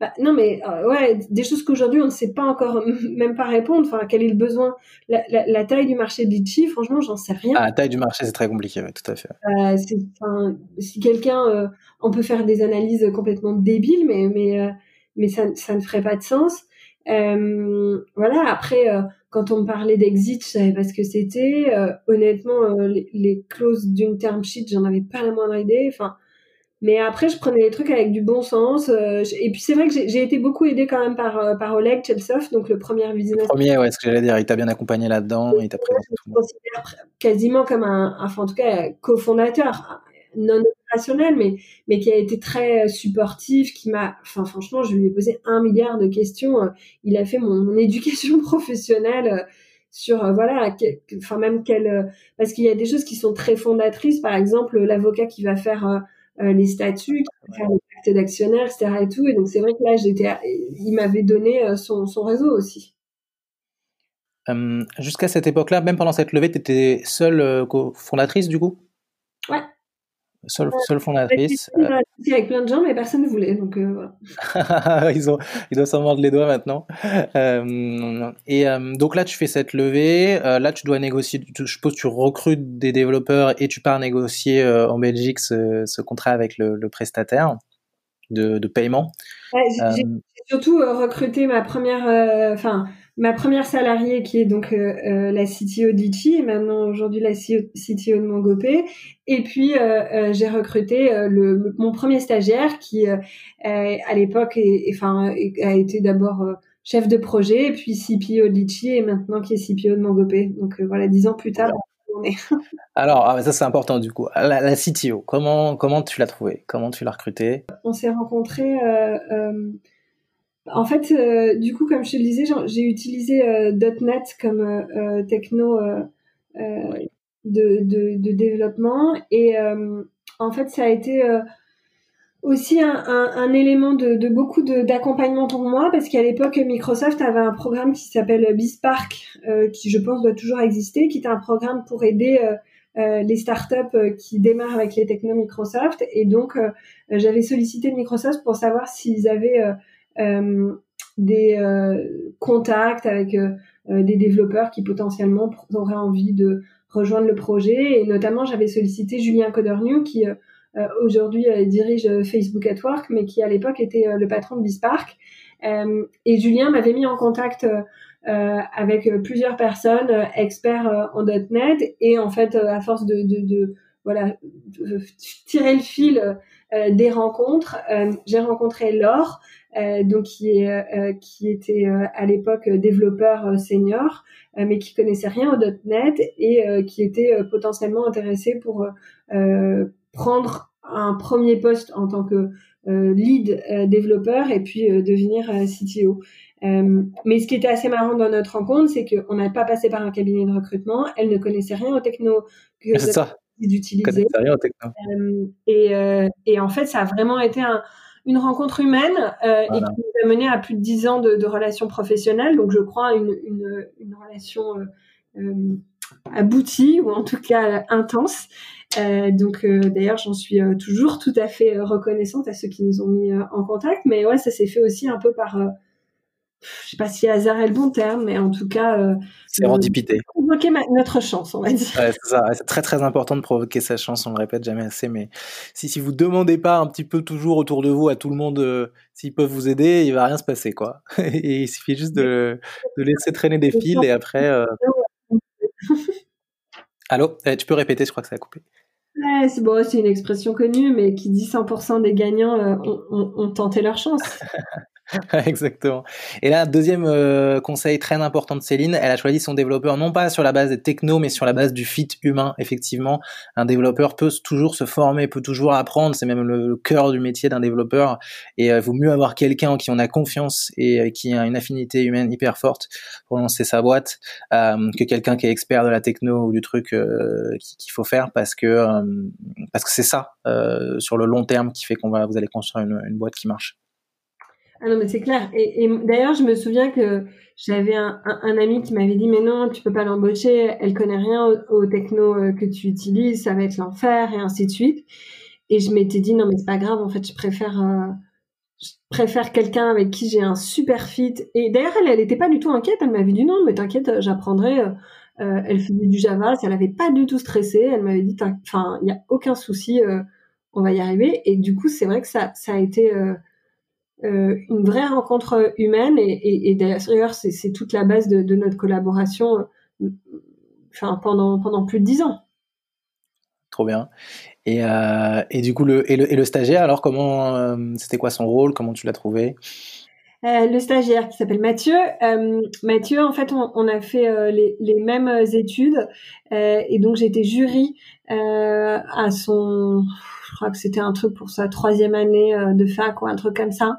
Bah, non, mais euh, ouais, des choses qu'aujourd'hui on ne sait pas encore, *laughs* même pas répondre. Enfin, quel est le besoin? La, la, la taille du marché de litchi, franchement, j'en sais rien. Ah, la taille du marché, c'est très compliqué, ouais, tout à fait. Euh, si quelqu'un, euh, on peut faire des analyses complètement débiles, mais mais mais ça, ça ne ferait pas de sens. voilà. Après, quand on me parlait d'exit, je savais pas ce que c'était. honnêtement, les, les, clauses d'une term sheet, j'en avais pas la moindre idée. Enfin, mais après, je prenais les trucs avec du bon sens. Euh, et puis c'est vrai que j'ai été beaucoup aidée quand même par, euh, par Oleg Chelsov, donc le premier business. Le premier, ouais, ce que j'allais dire, il t'a bien accompagné là-dedans, il t'a présenté tout. Je quasiment comme un, enfin en tout cas, cofondateur, non opérationnel, mais, mais qui a été très supportif, qui m'a, enfin franchement, je lui ai posé un milliard de questions. Il a fait mon, éducation *laughs* professionnelle sur voilà enfin même quelle parce qu'il y a des choses qui sont très fondatrices par exemple l'avocat qui va faire euh, les statuts, faire les actes d'actionnaire, etc. Et tout. Et donc c'est vrai que là, j'étais, il m'avait donné euh, son, son réseau aussi. Euh, jusqu'à cette époque-là, même pendant cette levée, tu étais seule fondatrice du coup? Ouais. Seule, seule fondatrice. Euh... Avec plein de gens, mais personne ne voulait. Donc, euh, voilà. *laughs* ils, ont, ils doivent s'en mordre les doigts maintenant. Euh, et euh, donc là, tu fais cette levée. là, tu dois négocier. je suppose tu recrutes des développeurs et tu pars négocier en Belgique ce, ce, contrat avec le, le prestataire de, de paiement. Ouais, j'ai surtout recruté ma première. Enfin ma première salariée qui est donc euh, euh la CTO d'Ichi et maintenant aujourd'hui la CTO de Mongopé et puis euh, j'ai recruté le mon premier stagiaire qui à l'époque enfin a été d'abord chef de projet et puis CPO d'Ichi et maintenant qui est CPO de Mongopé donc voilà dix ans plus tard alors, *laughs* ah, ça c'est important du coup. La, la, CTO, comment comment tu l'as trouvé Comment tu l'as recruté On s'est rencontrés en fait, euh, du coup, comme je te le disais, j'ai utilisé euh, .NET comme euh, techno de, de, développement. Et en fait, ça a été aussi un, un, élément de, de beaucoup d'accompagnement pour moi parce qu'à l'époque Microsoft avait un programme qui s'appelle BizSpark qui je pense doit toujours exister qui est un programme pour aider les startups qui démarrent avec les technos Microsoft. Et donc j'avais sollicité Microsoft pour savoir s'ils avaient des euh, contacts avec euh, des développeurs qui potentiellement auraient envie de rejoindre le projet. Et notamment, j'avais sollicité Julien Codernew qui aujourd'hui dirige Facebook at Work, mais qui à l'époque était le patron de Bispark. et Julien m'avait mis en contact avec plusieurs personnes experts en .NET et en fait à force de, de, de voilà tirer le fil des rencontres, j'ai rencontré Laure euh, donc qui, est, euh, qui était euh, à l'époque développeur senior, mais qui connaissait rien au .NET et qui était potentiellement intéressé pour prendre un premier poste en tant que lead développeur et puis devenir CTO. mais ce qui était assez marrant dans notre rencontre, c'est qu'on n'a pas passé par un cabinet de recrutement. Elle ne connaissait rien aux techno que d'utiliser. Euh, et, et en fait, ça a vraiment été un, une rencontre humaine euh, et qui nous a mené à plus de dix ans de, de relations professionnelles. Donc, je crois une, une, une relation euh, euh aboutie ou en tout cas intense. Euh, donc, d'ailleurs, j'en suis toujours tout à fait reconnaissante à ceux qui nous ont mis en contact. Mais ouais, ça s'est fait aussi un peu par je sais pas si hasard est le bon terme, mais en tout cas, euh, c'est rendipité. Provoquer notre chance, on va dire. Ouais, c'est ça. C'est très très important de provoquer sa chance. On le répète jamais assez, mais si si vous demandez pas un petit peu toujours autour de vous à tout le monde euh, s'ils peuvent vous aider, il va rien se passer quoi. *laughs* et il suffit juste de, de laisser traîner des fils et après. Euh... *laughs* Allô, eh, tu peux répéter Je crois que ça a coupé. Ouais, c'est bon, c'est une expression connue, mais qui dit 100% des gagnants euh, ont, ont, ont tenté leur chance. *laughs* *laughs* Exactement. Et là, deuxième euh, conseil très important de Céline, elle a choisi son développeur non pas sur la base des technos, mais sur la base du fit humain. Effectivement, un développeur peut toujours se former, peut toujours apprendre. C'est même le, cœur du métier d'un développeur. Et il euh, vaut mieux avoir quelqu'un en qui on a confiance et euh, qui a une affinité humaine hyper forte pour lancer sa boîte que quelqu'un qui est expert de la techno ou du truc qu'il faut faire parce que parce que c'est ça sur le long terme qui fait qu'on va vous allez construire une, une boîte qui marche. Ah non, mais c'est clair. Et, d'ailleurs, je me souviens que j'avais un, un, ami qui m'avait dit, mais non, tu peux pas l'embaucher, elle connaît rien aux au techno euh, que tu utilises, ça va être l'enfer, et ainsi de suite. Et je m'étais dit, non, mais c'est pas grave, en fait, je préfère, euh, préfère quelqu'un avec qui j'ai un super fit. Et d'ailleurs, elle, elle était pas du tout inquiète, elle m'avait dit, non, mais t'inquiète, j'apprendrai. Euh, euh elle faisait du Java, elle avait pas du tout stressé, elle m'avait dit, enfin, il y a aucun souci, on va y arriver. Et du coup, c'est vrai que ça, ça a été une vraie rencontre humaine et, d'ailleurs c'est toute la base de, notre collaboration enfin pendant pendant plus de dix ans. Trop bien. Et, et du coup le et, le et le stagiaire alors comment c'était quoi son rôle? Comment tu l'as trouvé? Euh, le stagiaire qui s'appelle Mathieu. Euh, Mathieu, en fait, on, a fait euh, les, les, mêmes études et donc j'étais jury à son, crois que c'était un truc pour sa troisième année de fac ou un truc comme ça.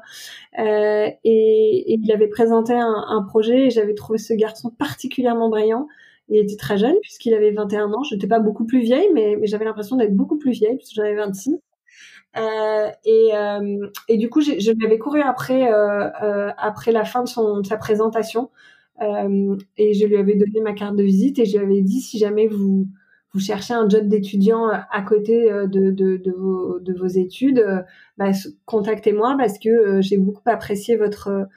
Et, et, il avait présenté un, projet et j'avais trouvé ce garçon particulièrement brillant. Il était très jeune puisqu'il avait 21 ans. Je n'étais pas beaucoup plus vieille, mais, j'avais l'impression d'être beaucoup plus vieille puisque j'en avais 26. Euh, et, euh, du coup, je lui avais couru après euh, après la fin de, son, de sa présentation et je lui avais donné ma carte de visite et je lui avais dit si jamais vous vous cherchez un job d'étudiant à côté de, de, vos, de vos études, bah, contactez-moi parce que j'ai beaucoup apprécié votre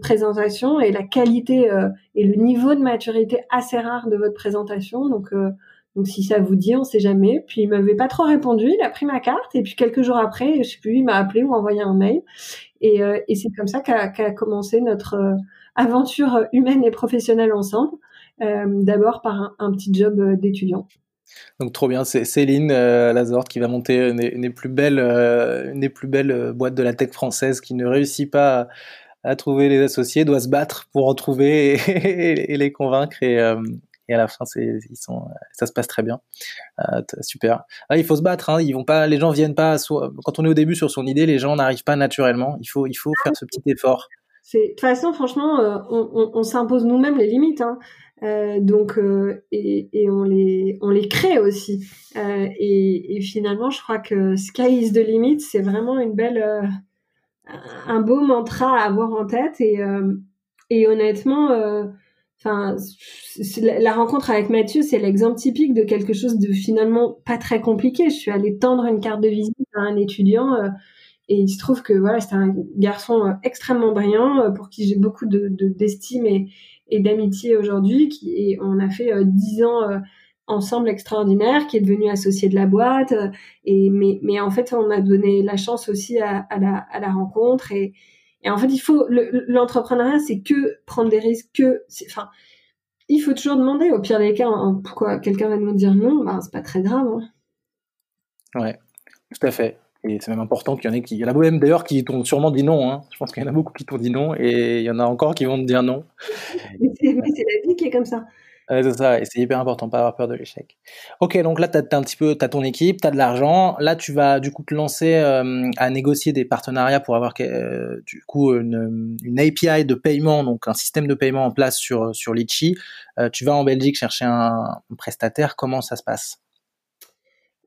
présentation et la qualité et le niveau de maturité assez rare de votre présentation. Donc donc si ça vous dit, on sait jamais. Puis il m'avait pas trop répondu, il a pris ma carte et puis quelques jours après, je sais plus, il m'a appelé ou envoyé un mail. Et, euh, c'est comme ça qu'a commencé notre euh, aventure humaine et professionnelle ensemble. Euh, D'abord par un, petit job euh, d'étudiant. Donc trop bien, c'est Céline euh, qui va monter une, des plus belles, une des plus belles boîtes de la tech française qui ne réussit pas à, trouver les associés, doit se battre pour en trouver et, *laughs* les convaincre. Et, et à la fin ça se passe très bien. Euh, super. Ah, il faut se battre hein, ils vont pas les gens viennent pas quand on est au début sur son idée les gens n'arrivent pas naturellement. Il faut il faut faire ce petit effort. De toute façon franchement euh, on s'impose nous-mêmes les limites hein. Euh, donc euh, et, on les on les crée aussi euh, et, finalement je crois que sky is the limit c'est vraiment une belle un beau mantra à avoir en tête et et honnêtement Enfin, la rencontre avec Mathieu, c'est l'exemple typique de quelque chose de finalement pas très compliqué. Je suis allée tendre une carte de visite à un étudiant et il se trouve que voilà, c'est un garçon extrêmement brillant pour qui j'ai beaucoup de d'estime et, et d'amitié aujourd'hui. On a fait dix ans ensemble extraordinaire, qui est devenu associé de la boîte. et mais mais en fait, on a donné la chance aussi à, à la à la rencontre et et en fait, il faut l'entrepreneuriat, c'est que prendre des risques, que enfin, il faut toujours demander. Au pire des cas, hein, pourquoi quelqu'un va nous dire non, ben, c'est pas très grave. Hein. Ouais, tout à fait. Et c'est même important qu'il y en ait qui. Il y en a même d'ailleurs qui t'ont sûrement dit non. Hein. Je pense qu'il y en a beaucoup qui t'ont dit non et il y en a encore qui vont te dire non. *laughs* mais c'est la vie qui est comme ça c'est ça, et c'est hyper important, pas avoir peur de l'échec. Ok, donc là, tu as, un petit peu, as ton équipe, tu as de l'argent. Là, tu vas du coup te lancer euh, à négocier des partenariats pour avoir euh, du coup une, une, API de paiement, donc un système de paiement en place sur, sur Litchi. Euh, tu vas en Belgique chercher un, prestataire. Comment ça se passe?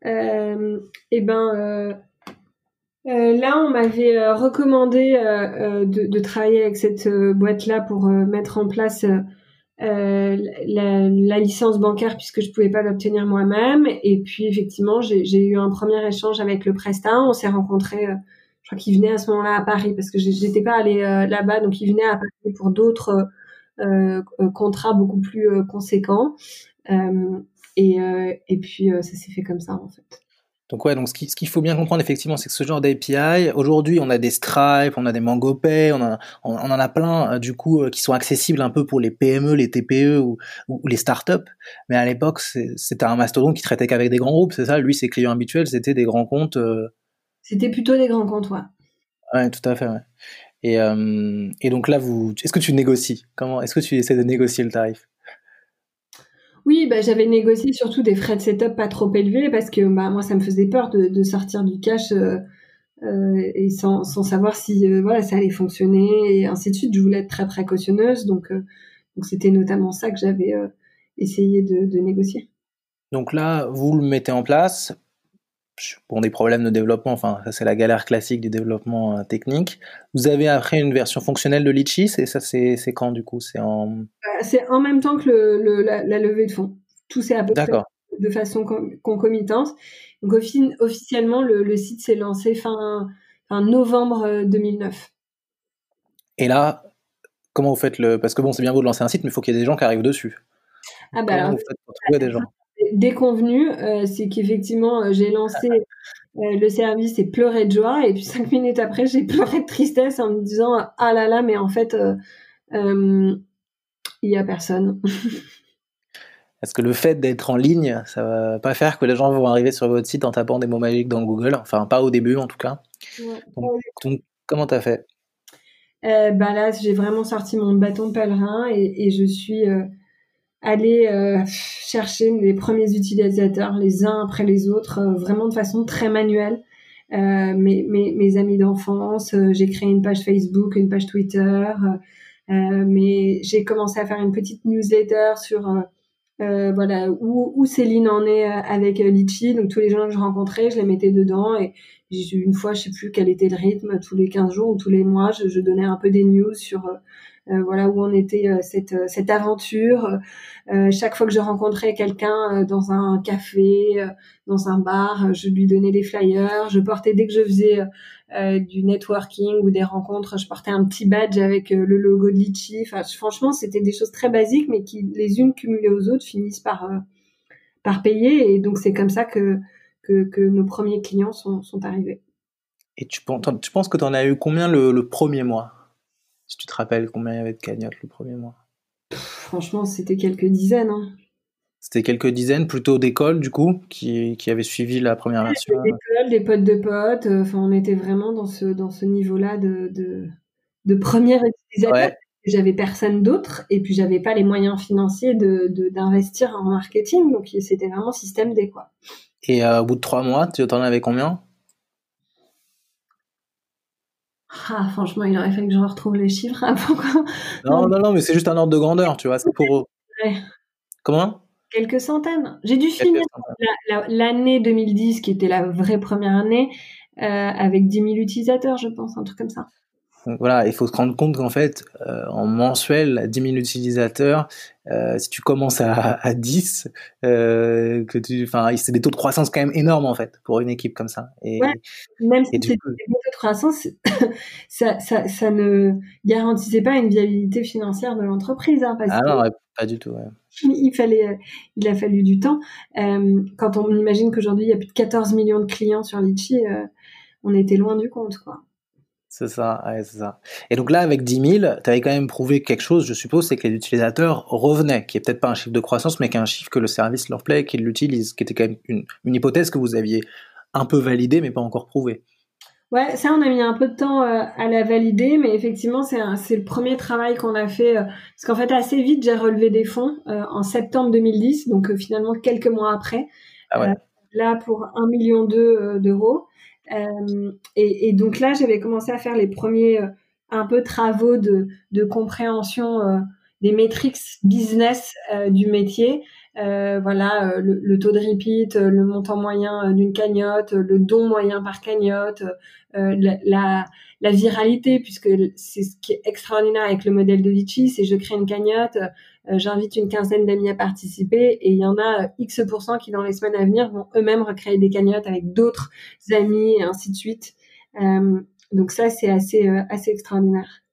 Eh ben, là, on m'avait recommandé de, de, travailler avec cette boîte-là pour mettre en place euh, la, licence bancaire puisque je pouvais pas l'obtenir moi-même. Et puis effectivement, j'ai eu un premier échange avec le Prestat. On s'est rencontrés. Euh, je crois qu'il venait à ce moment-là à Paris parce que j'étais pas allée euh, là-bas, donc il venait à Paris pour d'autres contrats beaucoup plus conséquents. et puis ça s'est fait comme ça en fait. Donc ouais, donc ce qu'il faut bien comprendre effectivement, c'est que ce genre d'API, aujourd'hui, on a des Stripe, on a des MangoPay, on, a, on, en a plein euh, du coup euh, qui sont accessibles un peu pour les PME, les TPE ou, ou, les startups. Mais à l'époque, c'était un mastodonte qui traitait qu'avec des grands groupes, c'est ça? Lui, ses clients habituels, c'était des grands comptes. Euh. C'était plutôt des grands comptes, ouais. Ouais, tout à fait. Ouais. Et, et donc là, vous, est-ce que tu négocies? Comment Est-ce que tu essaies de négocier le tarif? Oui, bah, j'avais négocié surtout des frais de setup pas trop élevés parce que bah, moi, ça me faisait peur de, sortir du cash euh, euh, et sans, savoir si euh, voilà ça allait fonctionner et ainsi de suite. Je voulais être très précautionneuse, donc donc c'était notamment ça que j'avais essayé de négocier. Donc là, vous le mettez en place pour des problèmes de développement, enfin ça c'est la galère classique du développement euh, technique. Vous avez après une version fonctionnelle de Litchi, c'est ça c'est quand du coup? C'est en euh, c'est en même temps que le, la, levée de fonds. Tout s'est à peu près de façon concomitante. Donc officiellement le, site s'est lancé fin, fin novembre 2009. Euh, Et là, comment vous faites le parce que bon c'est bien beau de lancer un site mais il faut qu'il y ait des gens qui arrivent dessus. Ah bah alors, vous faites pour trouver des gens? Déconvenu, euh, c'est qu'effectivement, euh, j'ai lancé le service et pleurer de joie. Et puis cinq *laughs* minutes après, j'ai pleuré de tristesse en me disant ah là là, mais en fait, il y a personne. *laughs* Est-ce que le fait d'être en ligne, ça va pas faire que les gens vont arriver sur votre site en tapant des mots magiques dans Google Enfin, pas au début en tout cas. Donc, donc, comment t'as fait? Euh, bah là, j'ai vraiment sorti mon bâton pèlerin et, et je suis euh, allée euh, chercher les premiers utilisateurs les uns après les autres, euh, vraiment de façon très manuelle. Euh, mes, mes, amis d'enfance, j'ai créé une page Facebook, une page Twitter, mais j'ai commencé à faire une petite newsletter sur voilà où, où, Céline en est avec Litchi. Donc tous les gens que je rencontrais, je les mettais dedans et une fois, je sais plus quel était le rythme, tous les 15 jours ou tous les mois, je, donnais un peu des news sur voilà où on était euh, cette, euh, cette aventure. chaque fois que je rencontrais quelqu'un dans un café, dans un bar, je lui donnais des flyers. Je portais dès que je faisais du networking ou des rencontres, je portais un petit badge avec le logo de Litchi. Franchement, c'était des choses très basiques, mais qui les unes cumulées aux autres finissent par par payer. Et donc c'est comme ça que, que, nos premiers clients sont, sont arrivés. Et tu, tu penses que tu en as eu combien le premier mois? Si tu te rappelles combien il y avait de cagnottes le premier mois Franchement, c'était quelques dizaines. Hein. C'était quelques dizaines, plutôt d'écoles, du coup, qui, qui avaient suivi la première version. Des écoles, des potes de potes. Euh, enfin, on était vraiment dans ce, dans ce niveau-là de, de, de premier utilisateur. J'avais personne d'autre et puis j'avais pas les moyens financiers d'investir de, d'investir en marketing. Donc, c'était vraiment système D, quoi. Et euh, au bout de trois mois, tu en avais combien? Ah, franchement, il aurait fallu que je retrouve les chiffres *laughs* avant. Non, non, non, mais c'est juste un ordre de grandeur, tu vois, c'est pour. Comment? Quelques centaines. J'ai dû finir l'année 2010, qui était la vraie première année, euh, avec 10 000 utilisateurs, je pense, un truc comme ça. Donc voilà, il faut se rendre compte qu'en fait, euh, en mensuel, 10 000 utilisateurs, euh, si tu commences à, à 10, euh, que tu, enfin, c'est des taux de croissance quand même énormes en fait pour une équipe comme ça. Et, ouais, même si c'était des taux de croissance, *laughs* ça, ça, ça, ne garantissait pas une viabilité financière de l'entreprise. Hein, ah non, pas du tout. Ouais. *laughs* Il fallait, il a fallu du temps. Euh, quand on imagine qu'aujourd'hui il y a plus de 14 millions de clients sur Litchi, euh, on était loin du compte, quoi. C'est ça, ouais, c'est ça. Et donc là, avec 10 000, tu avais quand même prouvé quelque chose, je suppose, c'est que les utilisateurs revenaient, qui est peut-être pas un chiffre de croissance, mais qui est un chiffre que le service leur plaît, qu'ils l'utilisent, qui était quand même une, une, hypothèse que vous aviez un peu validée, mais pas encore prouvée. Ouais, ça, on a mis un peu de temps euh, à la valider, mais effectivement, c'est le premier travail qu'on a fait. Euh, parce qu'en fait, assez vite, j'ai relevé des fonds euh, en septembre 2010, donc finalement quelques mois après. Ah ouais. là, pour un million d'euros. Euh, et, donc là, j'avais commencé à faire les premiers euh, un peu travaux de, de compréhension euh, des métriques business du métier. Voilà, le, taux de repeat, le montant moyen d'une cagnotte, le don moyen par cagnotte, la, la, viralité, puisque c'est ce qui est extraordinaire avec le modèle de Litchi, c'est je crée une cagnotte, j'invite une quinzaine d'amis à participer et il y en a euh, X% qui dans les semaines à venir vont eux-mêmes recréer des cagnottes avec d'autres amis et ainsi de suite. Euh, donc ça, c'est assez, assez extraordinaire.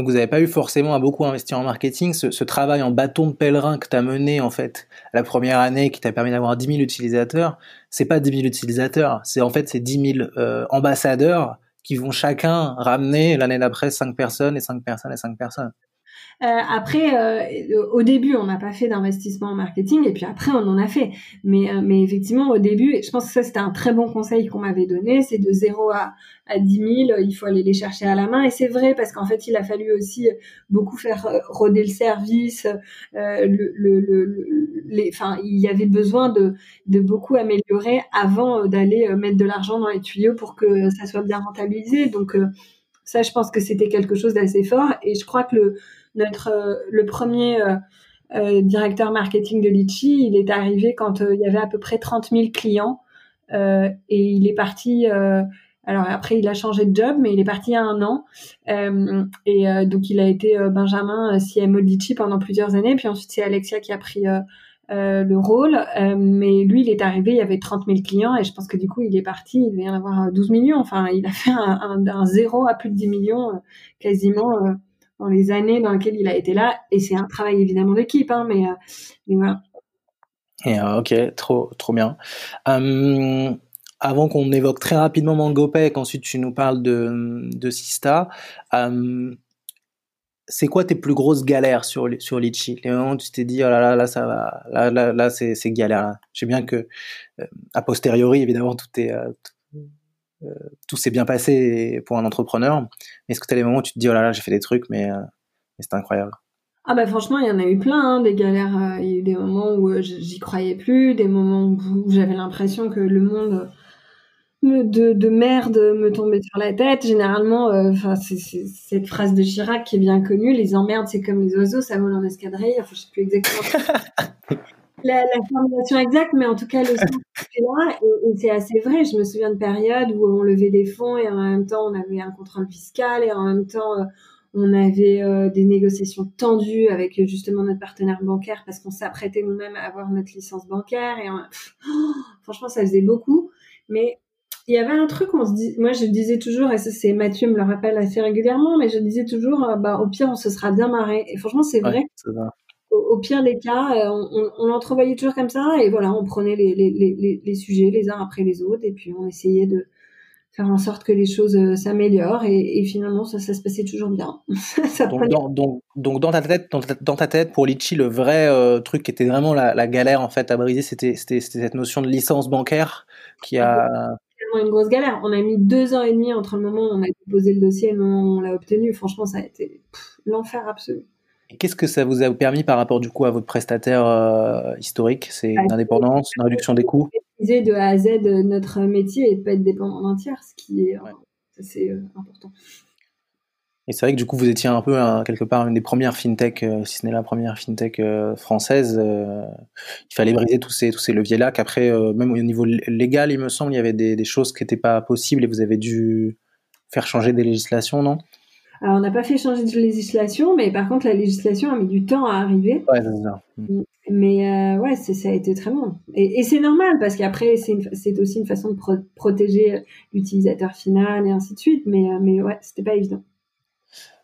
Donc vous n'avez pas eu forcément à beaucoup investir en marketing. Ce, travail en bâton de pèlerin que tu as mené en fait la première année, qui t'a permis d'avoir 10 000 utilisateurs, c'est pas 10 000 utilisateurs, c'est en fait c'est 10 000 euh, ambassadeurs qui vont chacun ramener l'année d'après 5 personnes et 5 personnes et 5 personnes. Euh, après, euh, au début, on n'a pas fait d'investissement en marketing, et puis après, on en a fait. Mais, euh, mais effectivement, au début, je pense que ça, c'était un très bon conseil qu'on m'avait donné, c'est de 0 à, à 10 000, il faut aller les chercher à la main. Et c'est vrai, parce qu'en fait, il a fallu aussi beaucoup faire roder le service. le, le, le, les, enfin, il y avait besoin de, de beaucoup améliorer avant d'aller mettre de l'argent dans les tuyaux pour que ça soit bien rentabilisé. Donc, ça, je pense que c'était quelque chose d'assez fort. Et je crois que le notre euh, le premier euh, euh, directeur marketing de Litchi, il est arrivé quand il y avait à peu près 30 000 clients et il est parti. alors après, il a changé de job, mais il est parti il y a un an. et donc, il a été Benjamin CMO de Litchi pendant plusieurs années. Puis ensuite, c'est Alexia qui a pris le rôle. mais lui, il est arrivé, il y avait 30 000 clients et je pense que du coup, il est parti, il devait en avoir 12 millions. Enfin, il a fait un, un zéro à plus de 10 millions quasiment dans les années dans lesquelles il a été là. Et c'est un travail évidemment d'équipe, hein, mais, euh, mais voilà. Et, euh, ok, trop, trop bien. Avant qu'on évoque très rapidement MangoPay, qu'ensuite tu nous parles de, de Sista, c'est quoi tes plus grosses galères sur, sur Litchi? Les moments où tu t'es dit, oh là là, là, ça va, là, là, là c'est, galère. Je sais bien que, euh, a posteriori, évidemment, tout est, euh, tout, s'est bien passé pour un entrepreneur. Est-ce que tu as des moments où tu te dis, oh là là, j'ai fait des trucs, mais, mais c'est incroyable? Ah bah franchement, il y en a eu plein, hein, des galères. Il y a eu des moments où j'y croyais plus, des moments où j'avais l'impression que le monde de, de, merde me tomber sur la tête. Généralement, euh, c'est cette phrase de Chirac qui est bien connue. Les emmerdes, c'est comme les oiseaux, ça vole en escadrille. Enfin, je sais plus exactement *laughs* la, la, formulation exacte, mais en tout cas, le *laughs* sens est là. Et, c'est assez vrai. Je me souviens de périodes où on levait des fonds et en même temps, on avait un contrôle fiscal et en même temps, euh, on avait euh, des négociations tendues avec justement notre partenaire bancaire parce qu'on s'apprêtait nous-mêmes à avoir notre licence bancaire. Et *gasps* franchement, ça faisait beaucoup. Mais il y avait un truc, on se dit, moi je disais toujours, et ça c'est Mathieu me le rappelle assez régulièrement, mais je disais toujours, euh, bah au pire on se sera bien marré. Et franchement c'est vrai. Au, pire des cas, euh, on, on, l'entrevoyait toujours comme ça, et voilà, on prenait les, les, les, les, sujets les uns après les autres, et puis on essayait de faire en sorte que les choses euh, s'améliorent, et, et, finalement ça, ça se passait toujours bien. *laughs* donc, dans, donc, donc, dans ta tête, dans ta, tête pour Litchi, le vrai truc qui était vraiment la, la, galère en fait à briser, c'était cette notion de licence bancaire qui a une grosse galère. On a mis deux ans et demi entre le moment où on a déposé le dossier et le moment où on l'a obtenu. Franchement, ça a été l'enfer absolu. Qu'est-ce que ça vous a permis par rapport du coup à votre prestataire euh, historique? C'est bah, une indépendance, une réduction des coûts? De A à Z notre métier et de pas être dépendant d'un tiers, ce qui est assez euh, important. Et c'est vrai que du coup, vous étiez un peu quelque part une des premières fintech, euh, si ce n'est la première fintech euh, française. Euh, il fallait briser tous ces tous ces leviers-là. Qu'après, même au niveau légal, il me semble, il y avait des, choses qui n'étaient pas possibles et vous avez dû faire changer des législations, non? Alors, on n'a pas fait changer de législation, mais par contre, la législation a mis du temps à arriver. Ouais, c'est ça. Mm. Mais ouais, ça a été très long. Et, c'est normal parce qu'après, c'est aussi une façon de protéger l'utilisateur final et ainsi de suite. Mais, mais ouais, c'était pas évident.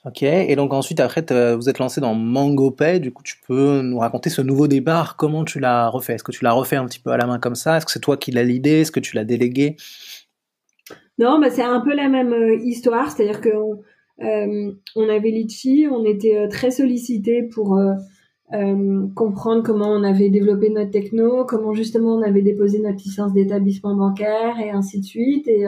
Ok, et donc ensuite, après, vous êtes lancé dans MangoPay. Du coup, tu peux nous raconter ce nouveau départ. Comment tu l'as refait? Est-ce que tu l'as refait un petit peu à la main comme ça? Est-ce que c'est toi qui l'as l'idée? Est-ce que tu l'as délégué? Non, bah, c'est un peu la même euh, histoire. C'est-à-dire que euh, on avait Litchi, on était euh, très sollicité pour comprendre comment on avait développé notre techno, comment justement on avait déposé notre licence d'établissement bancaire et ainsi de suite. Et,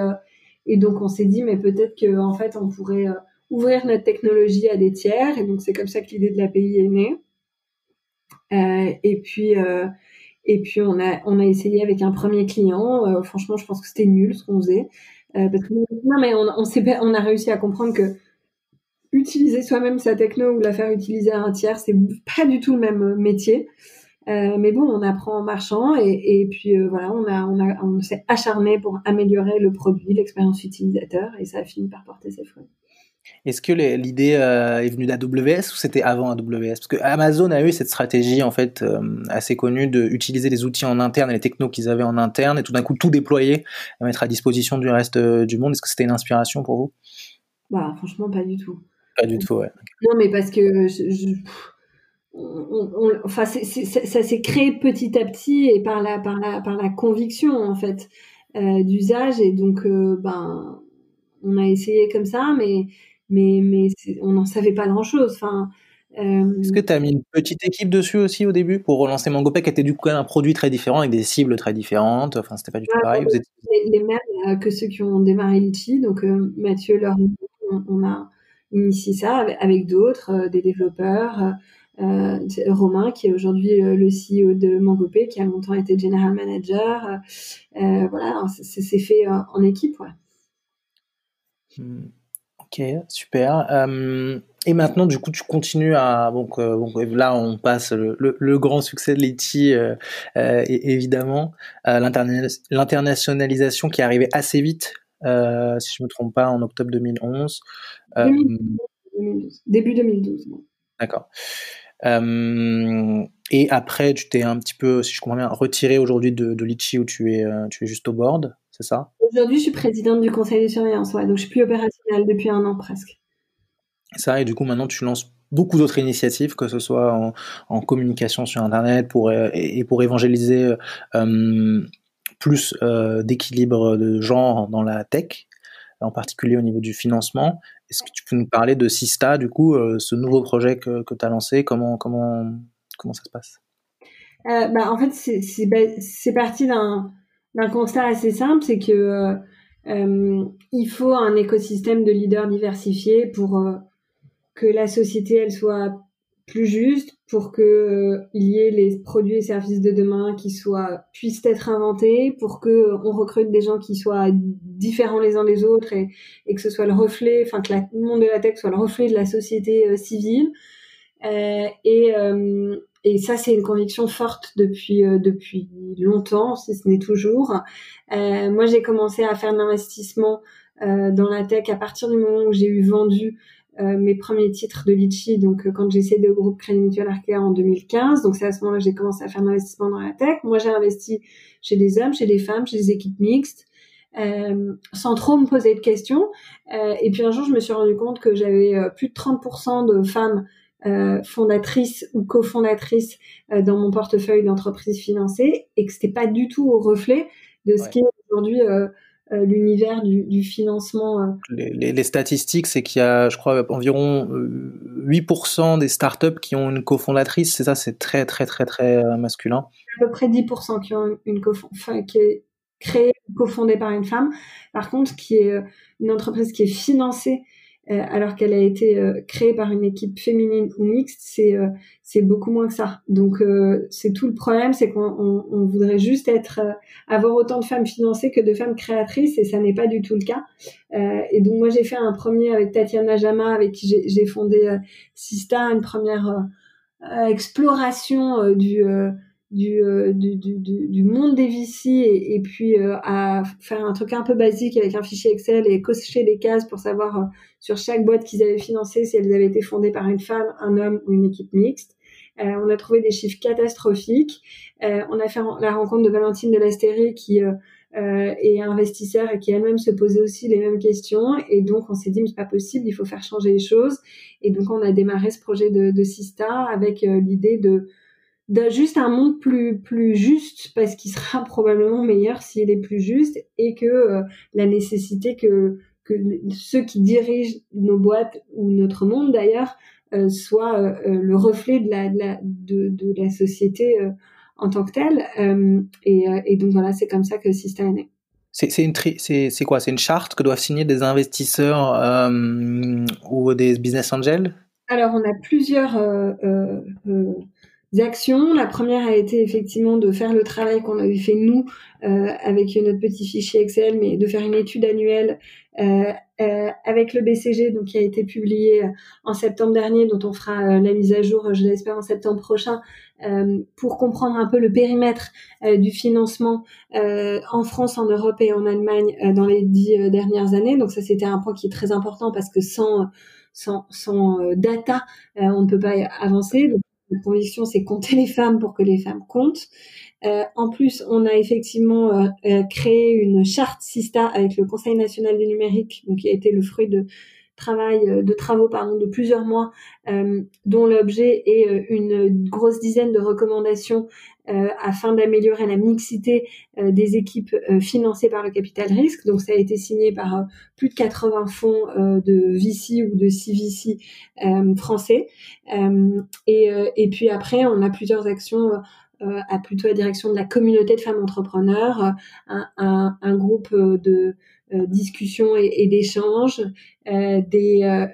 et donc on s'est dit, mais peut-être qu'en en fait, on pourrait ouvrir notre technologie à des tiers. Et donc, c'est comme ça que l'idée de l'API est née. Euh, et puis, euh, et puis on a, on a essayé avec un premier client. Euh, franchement, je pense que c'était nul ce qu'on faisait. Euh, non, mais on a réussi à comprendre que utiliser soi-même sa techno ou la faire utiliser à un tiers, c'est pas du tout le même métier. Euh, mais bon, on apprend en marchant et, et puis euh, voilà, on a, on a, on s'est acharné pour améliorer le produit, l'expérience utilisateur, et ça a fini par porter ses fruits. Est-ce que l'idée euh, est venue d'AWS ou c'était avant AWS Parce que Amazon a eu cette stratégie en fait euh, assez connue d'utiliser les outils en interne et les technos qu'ils avaient en interne et tout d'un coup tout déployer et mettre à disposition du reste euh, du monde. Est-ce que c'était une inspiration pour vous? Bah franchement pas du tout. Pas du tout, ouais. Non mais parce que enfin, ça s'est créé petit à petit et par la, par la, par la conviction en fait d'usage et donc ben on a essayé comme ça mais mais, mais on n'en savait pas grand-chose. Enfin, euh... Est-ce que tu as mis une petite équipe dessus aussi au début pour relancer MangoPay qui était du coup un produit très différent avec des cibles très différentes Enfin, c'était pas du tout pareil. Vous êtes... les, mêmes euh, que ceux qui ont démarré Litchi. Donc, euh, Mathieu, leur, on, a initié ça avec, d'autres, euh, des développeurs. Romain, qui est aujourd'hui le CEO de MangoPay, qui a longtemps été general manager. voilà, c'est fait en équipe. Hmm. Ok, super. Euh, et maintenant, du coup, tu continues à donc, euh, là, on passe le, le, grand succès de Letty, euh, euh évidemment, l'internationalisation qui est arrivée assez vite, si je me trompe pas, en octobre 2011. 2012, début 2012. D'accord. et après, tu t'es un petit peu, si je comprends bien, retiré aujourd'hui de, de Litchi où tu es, tu es juste au board c'est ça? Aujourd'hui, je suis présidente du conseil de surveillance, ouais, donc je suis plus opérationnelle depuis un an presque. Ça, et du coup, maintenant, tu lances beaucoup d'autres initiatives, que ce soit en, communication sur Internet pour, et pour évangéliser euh, plus d'équilibre de genre dans la tech, en particulier au niveau du financement. Est-ce que tu peux nous parler de Sista, du coup, ce nouveau projet que, tu as lancé? Comment, comment, comment ça se passe? Bah, En fait, c'est parti d'un constat assez simple, c'est que euh, il faut un écosystème de leaders diversifiés pour euh, que la société elle soit plus juste, pour que euh, il y ait les produits et services de demain qui soient puissent être inventés, pour que on recrute des gens qui soient différents les uns des autres et, que ce soit le reflet, enfin que le monde de la tech soit le reflet de la société civile. et, et ça, c'est une conviction forte depuis euh, depuis longtemps, si ce n'est toujours. Euh, moi, j'ai commencé à faire de l'investissement euh, dans la tech à partir du moment où j'ai eu vendu euh, mes premiers titres de Litchi, donc euh, quand j'ai cédé au groupe Crédit Mutuel Arkea en 2015. Donc c'est à ce moment-là que j'ai commencé à faire l'investissement dans la tech. Moi, j'ai investi chez des hommes, chez des femmes, chez des équipes mixtes. Euh, sans trop me poser de questions. Euh, et puis un jour, je me suis rendu compte que j'avais plus de 30% de femmes euh, fondatrice ou cofondatrice euh, dans mon portefeuille d'entreprise financée et que c'était pas du tout au reflet de ce qui est aujourd'hui euh, euh, l'univers du, du, financement. Les, les, les, statistiques, c'est qu'il y a, je crois, environ 8% des startups qui ont une cofondatrice. C'est ça, c'est très, très, très, très masculin. À peu près 10% qui ont une cofondatrice, qui est créée, cofondée par une femme. Par contre, qui est une entreprise qui est financée euh, alors qu'elle a été euh, créée par une équipe féminine ou mixte, c'est euh, c'est beaucoup moins que ça. Donc c'est tout le problème, c'est qu'on on, voudrait juste être avoir autant de femmes financées que de femmes créatrices et ça n'est pas du tout le cas. et donc moi j'ai fait un premier avec Tatiana Jama avec qui j'ai fondé Sista, une première exploration du euh, du, du, du, du, monde des VC et, puis euh, à faire un truc un peu basique avec un fichier Excel et cocher les cases pour savoir euh, sur chaque boîte qu'ils avaient financé si elles avaient été fondées par une femme, un homme ou une équipe mixte. on a trouvé des chiffres catastrophiques. on a fait la rencontre de Valentine de l'Astérie qui est investisseur et qui elle-même se posait aussi les mêmes questions. Et donc on s'est dit mais c'est pas possible, il faut faire changer les choses. Et donc on a démarré ce projet de, de Sista avec l'idée de d'un juste un monde plus plus juste parce qu'il sera *laughs* probablement meilleur s'il est plus juste et que euh, la nécessité que que ceux qui dirigent nos boîtes ou notre monde d'ailleurs euh, soient euh, le reflet de la de la, de, de la société en tant que telle et, et donc voilà c'est comme ça que Sista est né. C'est une c'est c'est quoi? C'est une charte que doivent signer des investisseurs ou des business angels? Alors on a plusieurs actions. La première a été effectivement de faire le travail qu'on avait fait nous euh, avec notre petit fichier Excel, mais de faire une étude annuelle euh, euh, avec le BCG, donc qui a été publié en septembre dernier, dont on fera la mise à jour, je l'espère, en septembre prochain, pour comprendre un peu le périmètre du financement en France, en Europe et en Allemagne dans les dix dernières années. Donc ça, c'était un point qui est très important parce que sans sans, sans data, on ne peut pas avancer. La conviction, c'est compter les femmes pour que les femmes comptent. Euh, en plus, on a effectivement euh, euh, créé une charte SISTA avec le Conseil national du numérique, donc qui a été le fruit de travail, de travaux pardon, de plusieurs mois, dont l'objet est une grosse dizaine de recommandations euh, afin d'améliorer la mixité euh, des équipes euh, financées par le capital risque. Donc ça a été signé par plus de 80 fonds de VC ou de CVC français. Et, et, puis après, on a plusieurs actions à plutôt la direction de la communauté de femmes entrepreneurs, un, un, un groupe de discussions et, et d'échanges, des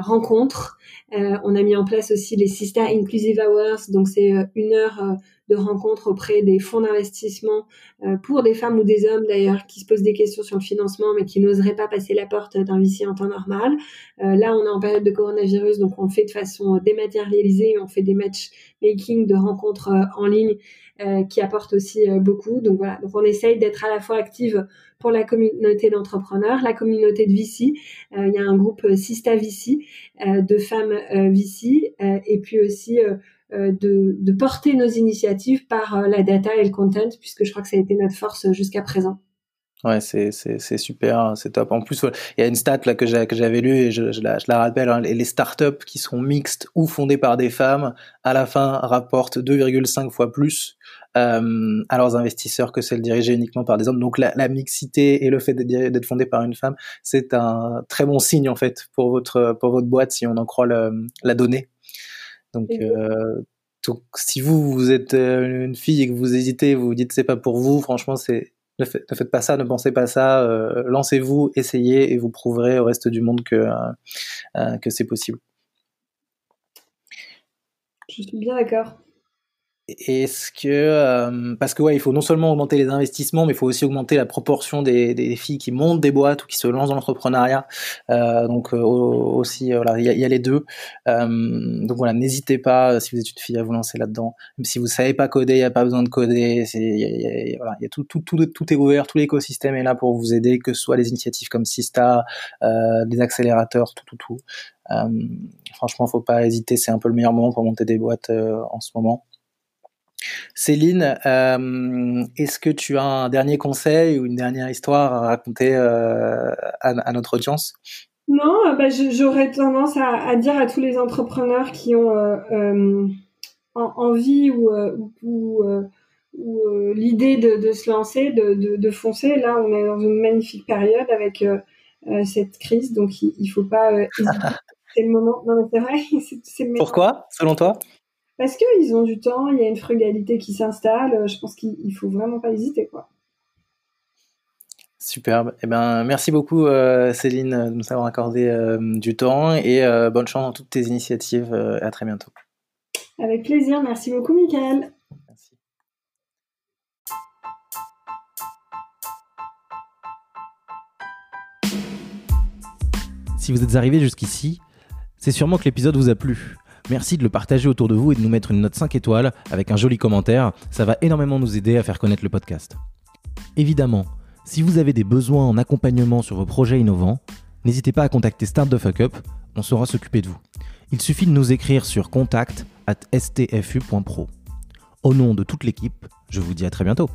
rencontres. on a mis en place aussi les Sista Inclusive Hours, donc c'est une heure de rencontres auprès des fonds d'investissement euh, pour des femmes ou des hommes d'ailleurs qui se posent des questions sur le financement mais qui n'oseraient pas passer la porte d'un VC en temps normal. Euh, là, on est en période de coronavirus, donc on fait de façon dématérialisée, on fait des matchmaking de rencontres euh, en ligne qui apportent aussi beaucoup. Donc voilà, donc on essaye d'être à la fois active pour la communauté d'entrepreneurs, la communauté de VC. il y a un groupe Sista VC de femmes VC et puis aussi euh, de, de, porter nos initiatives par euh, la data et le content, puisque je crois que ça a été notre force jusqu'à présent. Ouais, c'est, c'est, super, c'est top. En plus, il y a une stat là que, j'avais lue et je, la, rappelle, hein, les, startups qui sont mixtes ou fondées par des femmes, à la fin, rapportent 2,5 fois plus euh, à leurs investisseurs que celle dirigée uniquement par des hommes. Donc la, mixité et le fait d'être fondé par une femme, c'est un très bon signe en fait pour votre pour votre boîte si on en croit la donnée. Donc, euh, donc si vous vous êtes euh, une fille et que vous hésitez, vous vous dites c'est pas pour vous, franchement c'est ne, faites pas ça, ne pensez pas ça, euh, lancez-vous, essayez et vous prouverez au reste du monde que, euh, que c'est possible. Je suis bien d'accord. Est-ce que euh, parce que ouais, il faut non seulement augmenter les investissements, mais il faut aussi augmenter la proportion des, des filles qui montent des boîtes ou qui se lancent dans l'entrepreneuriat. Euh, donc euh, aussi, voilà, il y a, y a, les deux. Euh, donc voilà, n'hésitez pas si vous êtes une fille à vous lancer là-dedans. Même si vous savez pas coder, il y a pas besoin de coder. C'est y a, y a, voilà, y a tout, tout, tout, est ouvert, tout l'écosystème est là pour vous aider, que ce soit les initiatives comme Sista, des accélérateurs, tout, tout, tout. franchement, faut pas hésiter. C'est un peu le meilleur moment pour monter des boîtes en ce moment. Céline, euh, est-ce que tu as un dernier conseil ou une dernière histoire à raconter euh, à, à, notre audience? Non, bah, j'aurais tendance à, à, dire à tous les entrepreneurs qui ont euh, euh envie ou, euh, ou, euh, ou l'idée de, de, se lancer, de, de, de, foncer. Là, on est dans une magnifique période avec cette crise, donc il, il faut pas *laughs* c'est le moment. Non, mais c'est vrai. *laughs* le Pourquoi, selon toi? Parce qu'ils ont du temps, il y a une frugalité qui s'installe. Je pense qu'il faut vraiment pas hésiter, quoi. Superbe. Eh ben, merci beaucoup euh, Céline de nous avoir accordé euh, du temps et euh, bonne chance dans toutes tes initiatives. à très bientôt. Avec plaisir. Merci beaucoup, Michael. Merci. Si vous êtes arrivé jusqu'ici, c'est sûrement que l'épisode vous a plu. Merci de le partager autour de vous et de nous mettre une note 5 étoiles avec un joli commentaire. Ça va énormément nous aider à faire connaître le podcast. Évidemment, si vous avez des besoins en accompagnement sur vos projets innovants, n'hésitez pas à contacter Start the Fuck Up, on saura s'occuper de vous. Il suffit de nous écrire sur contact at stfu.pro. Au nom de toute l'équipe, je vous dis à très bientôt.